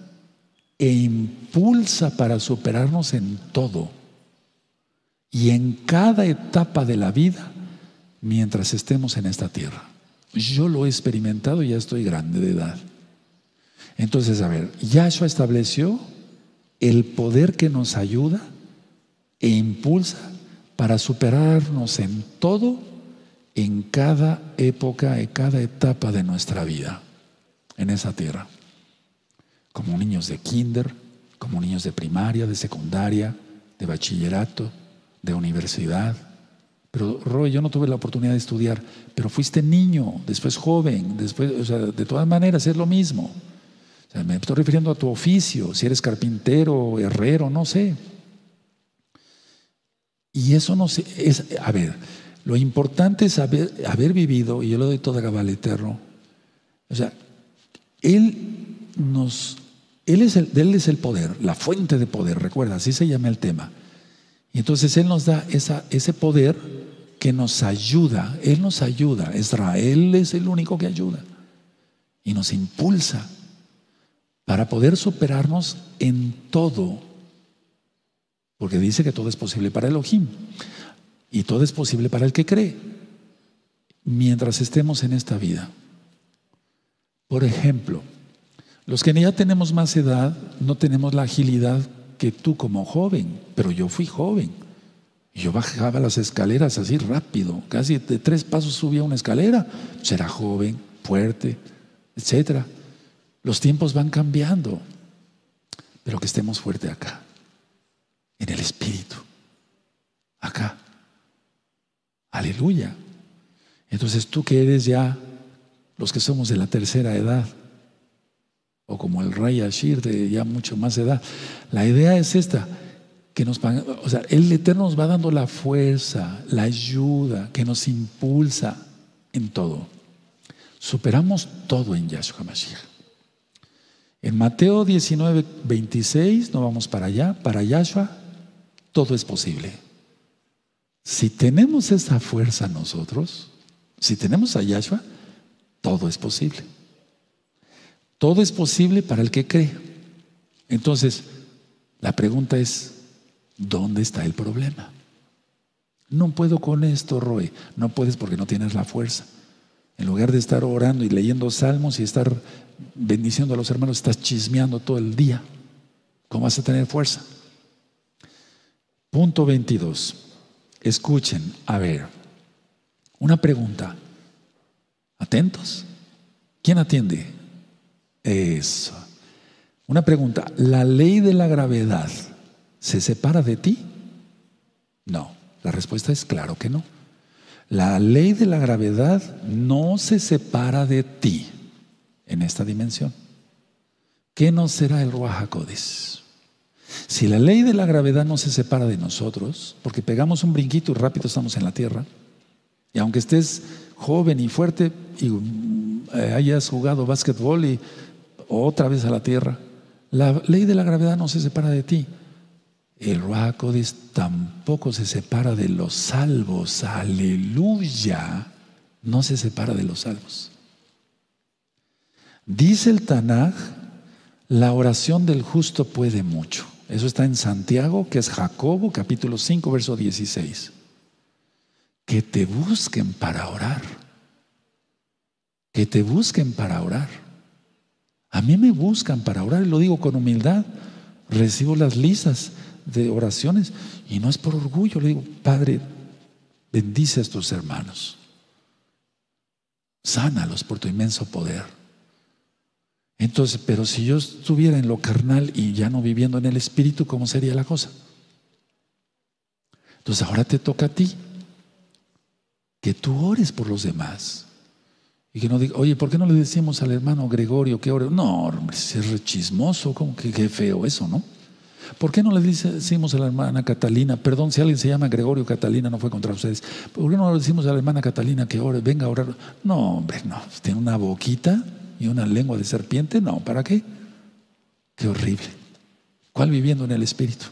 e impulsa para superarnos en todo y en cada etapa de la vida mientras estemos en esta tierra. Yo lo he experimentado y ya estoy grande de edad. Entonces, a ver, Yahshua estableció el poder que nos ayuda e impulsa para superarnos en todo, en cada época, en cada etapa de nuestra vida, en esa tierra. Como niños de kinder, como niños de primaria, de secundaria, de bachillerato, de universidad. Pero Roy, yo no tuve la oportunidad de estudiar, pero fuiste niño, después joven, después, o sea, de todas maneras es lo mismo. me estoy refiriendo a tu oficio, si eres carpintero, herrero, no sé. Y eso no sé, es, a ver, lo importante es haber, haber vivido, y yo le doy toda Gabal Eterno, o sea, Él nos, Él es, el, él es el poder, la fuente de poder, recuerda, así se llama el tema. Y entonces Él nos da ese poder que nos ayuda, Él nos ayuda, Israel es el único que ayuda. Y nos impulsa para poder superarnos en todo. Porque dice que todo es posible para Elohim. Y todo es posible para el que cree. Mientras estemos en esta vida. Por ejemplo, los que ya tenemos más edad no tenemos la agilidad que tú como joven, pero yo fui joven. Yo bajaba las escaleras así rápido, casi de tres pasos subía una escalera. Será joven, fuerte, etc. Los tiempos van cambiando, pero que estemos fuertes acá en el Espíritu. Acá. Aleluya. Entonces tú que eres ya los que somos de la tercera edad, o como el rey Ashir de ya mucho más edad, la idea es esta, que nos, o sea, el Eterno nos va dando la fuerza, la ayuda, que nos impulsa en todo. Superamos todo en Yahshua Mashiach. En Mateo 19, 26, no vamos para allá, para Yahshua, todo es posible. Si tenemos esa fuerza nosotros, si tenemos a Yahshua, todo es posible. Todo es posible para el que cree. Entonces, la pregunta es, ¿dónde está el problema? No puedo con esto, Roy. No puedes porque no tienes la fuerza. En lugar de estar orando y leyendo salmos y estar bendiciendo a los hermanos, estás chismeando todo el día. ¿Cómo vas a tener fuerza? Punto 22. Escuchen, a ver, una pregunta. ¿Atentos? ¿Quién atiende? Eso. Una pregunta. ¿La ley de la gravedad se separa de ti? No. La respuesta es claro que no. La ley de la gravedad no se separa de ti en esta dimensión. ¿Qué no será el Ruach si la ley de la gravedad no se separa de nosotros, porque pegamos un brinquito y rápido estamos en la tierra, y aunque estés joven y fuerte y eh, hayas jugado básquetbol y otra vez a la tierra, la ley de la gravedad no se separa de ti. El Ruacodis tampoco se separa de los salvos. Aleluya. No se separa de los salvos. Dice el Tanaj, la oración del justo puede mucho. Eso está en Santiago, que es Jacobo, capítulo 5, verso 16. Que te busquen para orar. que te busquen para orar. A mí me buscan para orar y lo digo con humildad. Recibo las listas de oraciones y no es por orgullo. Le digo, Padre, bendice a estos hermanos. Sánalos por tu inmenso poder. Entonces, pero si yo estuviera en lo carnal y ya no viviendo en el espíritu, ¿cómo sería la cosa? Entonces ahora te toca a ti que tú ores por los demás. Y que no diga, oye, ¿por qué no le decimos al hermano Gregorio que ore? No, hombre, es rechismoso, como que qué feo eso, ¿no? ¿Por qué no le decimos a la hermana Catalina, perdón si alguien se llama Gregorio Catalina, no fue contra ustedes, ¿por qué no le decimos a la hermana Catalina que ore, venga a orar? No, hombre, no, tiene una boquita y una lengua de serpiente, no, ¿para qué? Qué horrible. ¿Cuál viviendo en el espíritu?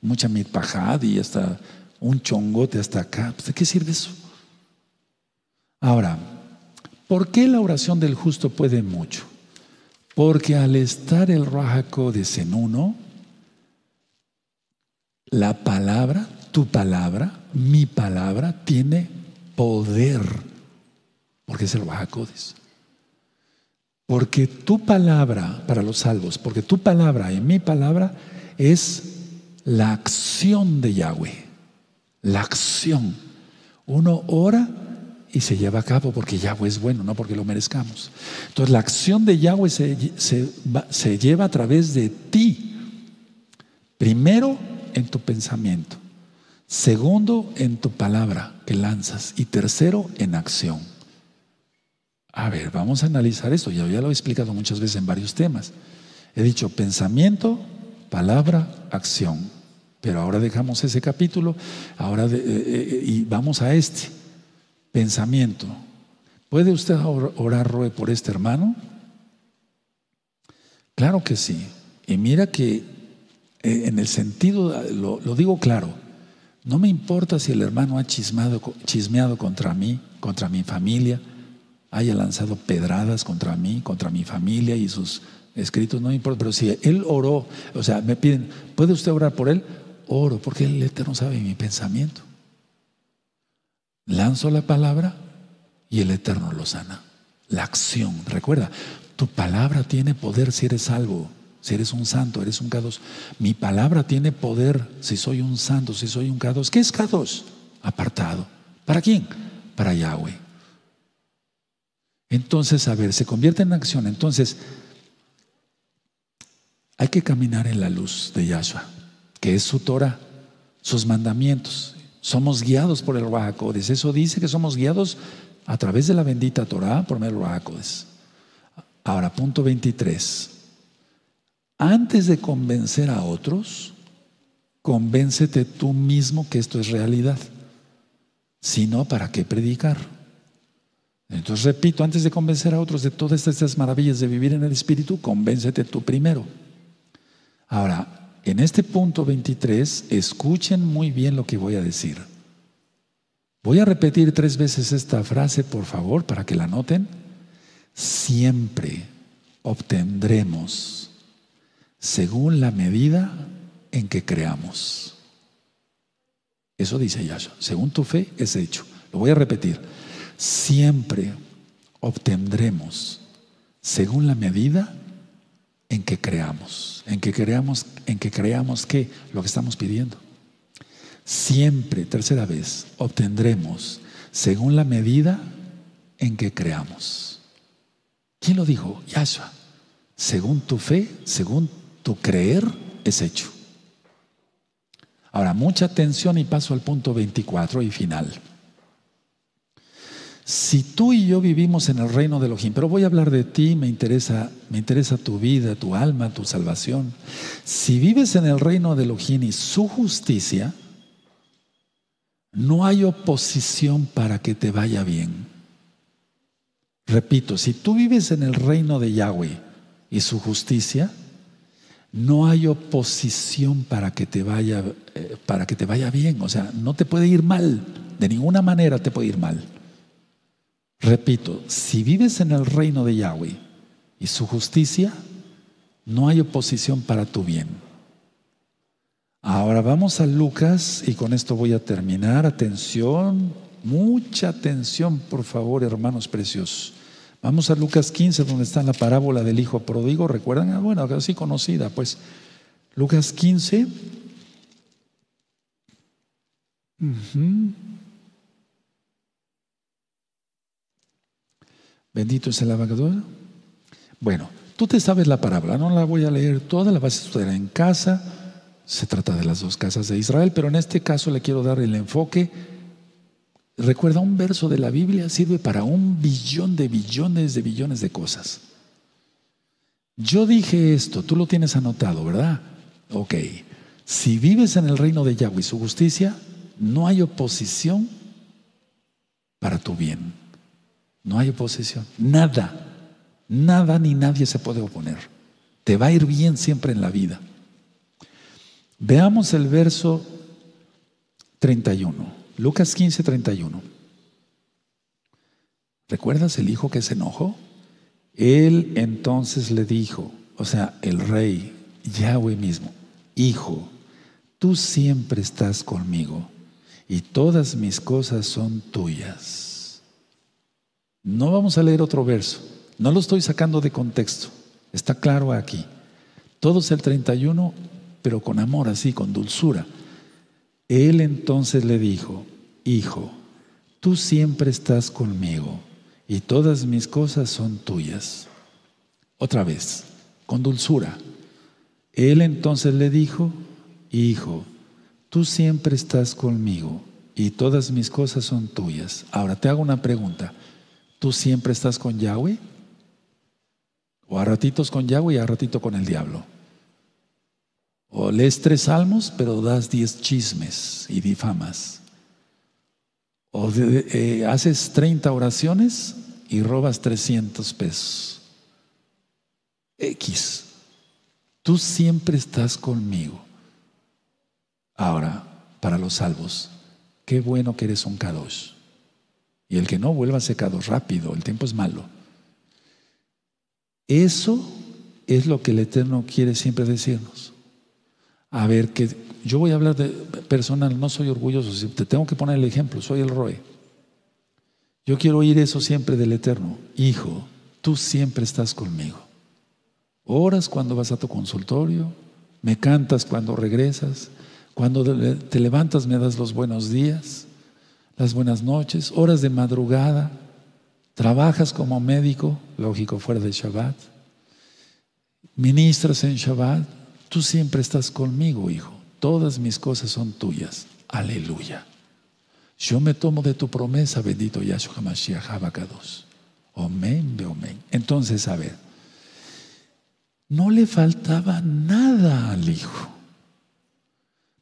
Mucha mitpajad y hasta un chongote hasta acá. ¿De qué sirve eso? Ahora, ¿por qué la oración del justo puede mucho? Porque al estar el Rajaco de uno, la palabra, tu palabra, mi palabra, tiene poder. Porque es el Rajacodes. Porque tu palabra, para los salvos, porque tu palabra y mi palabra es la acción de Yahweh. La acción. Uno ora y se lleva a cabo porque Yahweh es bueno, no porque lo merezcamos. Entonces la acción de Yahweh se, se, lleva a través de ti. Primero en tu pensamiento. Segundo en tu palabra que lanzas. Y tercero en acción. A ver, vamos a analizar esto. Ya, ya lo he explicado muchas veces en varios temas. He dicho pensamiento, palabra, acción. Pero ahora dejamos ese capítulo ahora eh, eh, y vamos a este pensamiento. ¿Puede usted orar, por este hermano? Claro que sí. Y mira que eh, en el sentido, lo, digo claro, no me importa si el hermano ha chismado, chismeado contra mí, contra mi familia, haya lanzado pedradas contra mí, contra mi familia y sus escritos, no me importa, pero si él oró, o sea, me piden, ¿puede usted orar por él? Oro, porque el Eterno sabe mi pensamiento. Lanzo la palabra y el Eterno lo sana. La acción, recuerda, tu palabra tiene poder si eres salvo, si eres un santo, eres un K2. Mi palabra tiene poder si soy un santo, si soy un K2. ¿Qué es K2? Apartado. ¿Para quién? Para Yahweh. Entonces, a ver, se convierte en acción. Entonces, hay que caminar en la luz de Yahshua, que es su Torah, sus mandamientos. Somos guiados por el Rahakodes. Eso dice que somos guiados a través de la bendita Torah por medio del. Ahora, punto 23. Antes de convencer a otros, convéncete tú mismo que esto es realidad. Si no, ¿para qué predicar? Entonces, repito, antes de convencer a otros de todas estas maravillas de vivir en el Espíritu, convéncete tú primero. Ahora, en este punto 23, escuchen muy bien lo que voy a decir. Voy a repetir tres veces esta frase, por favor, para que la noten. Siempre obtendremos según la medida en que creamos. Eso dice Yahshua. Según tu fe es hecho. Lo voy a repetir. Siempre obtendremos según la medida en que creamos, en que creamos, en que creamos que lo que estamos pidiendo. Siempre, tercera vez, obtendremos según la medida en que creamos. ¿Quién lo dijo? Yahshua. Según tu fe, según tu creer, es hecho. Ahora, mucha atención y paso al punto 24 y final. Si tú y yo vivimos en el reino de Elohim, pero voy a hablar de ti, me interesa, me interesa tu vida, tu alma, tu salvación. Si vives en el reino de Elohim y su justicia, no hay oposición para que te vaya bien. Repito, si tú vives en el reino de Yahweh y su justicia, no hay oposición para que te vaya eh, para que te vaya bien, o sea, no te puede ir mal, de ninguna manera te puede ir mal. Repito, si vives en el reino de Yahweh y su justicia, no hay oposición para tu bien. Ahora vamos a Lucas y con esto voy a terminar. Atención, mucha atención, por favor, hermanos preciosos. Vamos a Lucas 15, donde está la parábola del hijo pródigo. ¿Recuerdan? Ah, bueno, así conocida, pues. Lucas 15. Bendito es el abacador. Bueno, tú te sabes la parábola, no la voy a leer toda, la vas a estudiar en casa. Se trata de las dos casas de Israel, pero en este caso le quiero dar el enfoque Recuerda, un verso de la Biblia sirve para un billón de billones de billones de cosas. Yo dije esto, tú lo tienes anotado, ¿verdad? Ok. Si vives en el reino de Yahweh y su justicia, no hay oposición para tu bien. No hay oposición. Nada, nada ni nadie se puede oponer. Te va a ir bien siempre en la vida. Veamos el verso 31. Lucas 15, 31. ¿Recuerdas el hijo que se enojó? Él entonces le dijo, o sea, el rey, Yahweh mismo, hijo, tú siempre estás conmigo y todas mis cosas son tuyas. No vamos a leer otro verso, no lo estoy sacando de contexto, está claro aquí. Todo es el 31, pero con amor así, con dulzura. Él entonces le dijo, Hijo, tú siempre estás conmigo y todas mis cosas son tuyas. Otra vez, con dulzura. Él entonces le dijo, Hijo, tú siempre estás conmigo y todas mis cosas son tuyas. Ahora te hago una pregunta. ¿Tú siempre estás con Yahweh? ¿O a ratitos con Yahweh y a ratito con el diablo? O lees tres salmos, pero das diez chismes y difamas. O eh, haces 30 oraciones y robas 300 pesos. X. Tú siempre estás conmigo. Ahora, para los salvos, qué bueno que eres un Kadosh. Y el que no vuelva Kadosh rápido, el tiempo es malo. Eso es lo que el Eterno quiere siempre decirnos a ver, que yo voy a hablar de personal, no soy orgulloso, te tengo que poner el ejemplo, soy el Roe. Yo quiero oír eso siempre del Eterno. Hijo, tú siempre estás conmigo. Oras cuando vas a tu consultorio, me cantas cuando regresas, cuando te levantas me das los buenos días, las buenas noches, horas de madrugada, trabajas como médico, lógico, fuera de Shabbat, ministras en Shabbat, Tú siempre estás conmigo, hijo. Todas mis cosas son tuyas. Aleluya. Yo me tomo de tu promesa, bendito Yahshua HaMashiach Habacados. Amén, amén. Entonces, a ver, no le faltaba nada al hijo,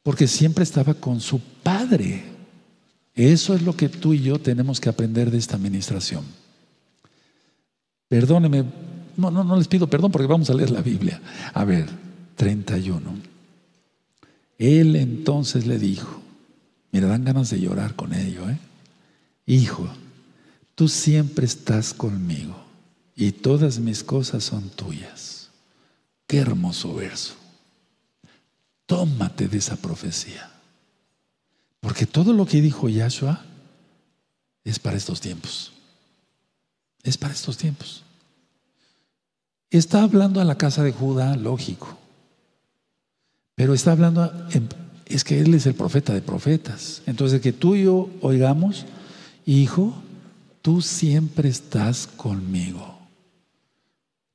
porque siempre estaba con su padre. Eso es lo que tú y yo tenemos que aprender de esta administración. Perdóneme, no, no, no les pido perdón porque vamos a leer la Biblia. A ver, 31. Él entonces le dijo, mira, dan ganas de llorar con ello, ¿eh? Hijo, tú siempre estás conmigo y todas mis cosas son tuyas. Qué hermoso verso. Tómate de esa profecía. Porque todo lo que dijo Yahshua es para estos tiempos. Es para estos tiempos. Está hablando a la casa de Judá, lógico. Pero está hablando, es que Él es el profeta de profetas. Entonces, que tú y yo oigamos, hijo, tú siempre estás conmigo.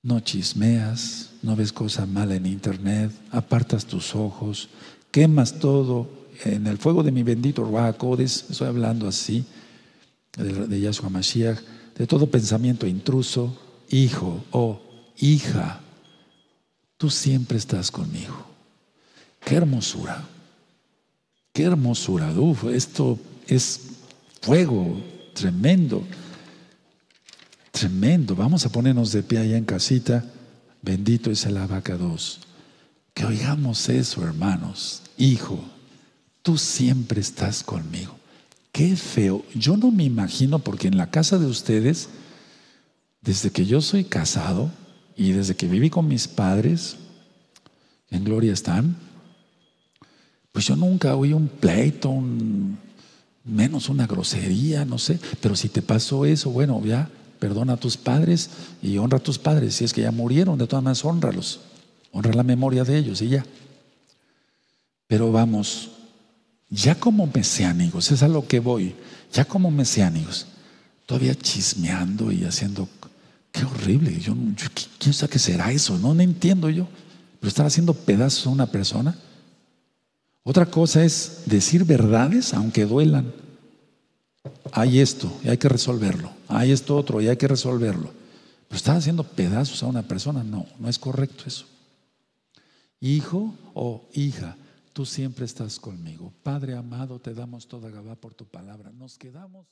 No chismeas, no ves cosa mala en internet, apartas tus ojos, quemas todo en el fuego de mi bendito Ruacodes, estoy hablando así, de, de Yahshua Mashiach, de todo pensamiento intruso, hijo o hija, tú siempre estás conmigo. Qué hermosura. Qué hermosura. Uf, esto es fuego tremendo. Tremendo. Vamos a ponernos de pie allá en casita. Bendito es el abacados. Que oigamos eso, hermanos. Hijo, tú siempre estás conmigo. Qué feo. Yo no me imagino, porque en la casa de ustedes, desde que yo soy casado y desde que viví con mis padres, en gloria están, pues yo nunca oí un pleito, menos una grosería, no sé. Pero si te pasó eso, bueno, ya Perdona a tus padres y honra a tus padres. Si es que ya murieron, de todas maneras, honralos. Honra la memoria de ellos y ya. Pero vamos, ya como mesiánicos, es a lo que voy, ya como mesiánicos, todavía chismeando y haciendo, qué horrible, yo, quién sabe qué será eso, no, no entiendo yo, pero estar haciendo pedazos a una persona. Otra cosa es decir verdades aunque duelan. Hay esto y hay que resolverlo. Hay esto otro y hay que resolverlo. Pero estar haciendo pedazos a una persona, no, no es correcto eso. Hijo o hija, tú siempre estás conmigo. Padre amado, te damos toda Gabá por tu palabra. Nos quedamos.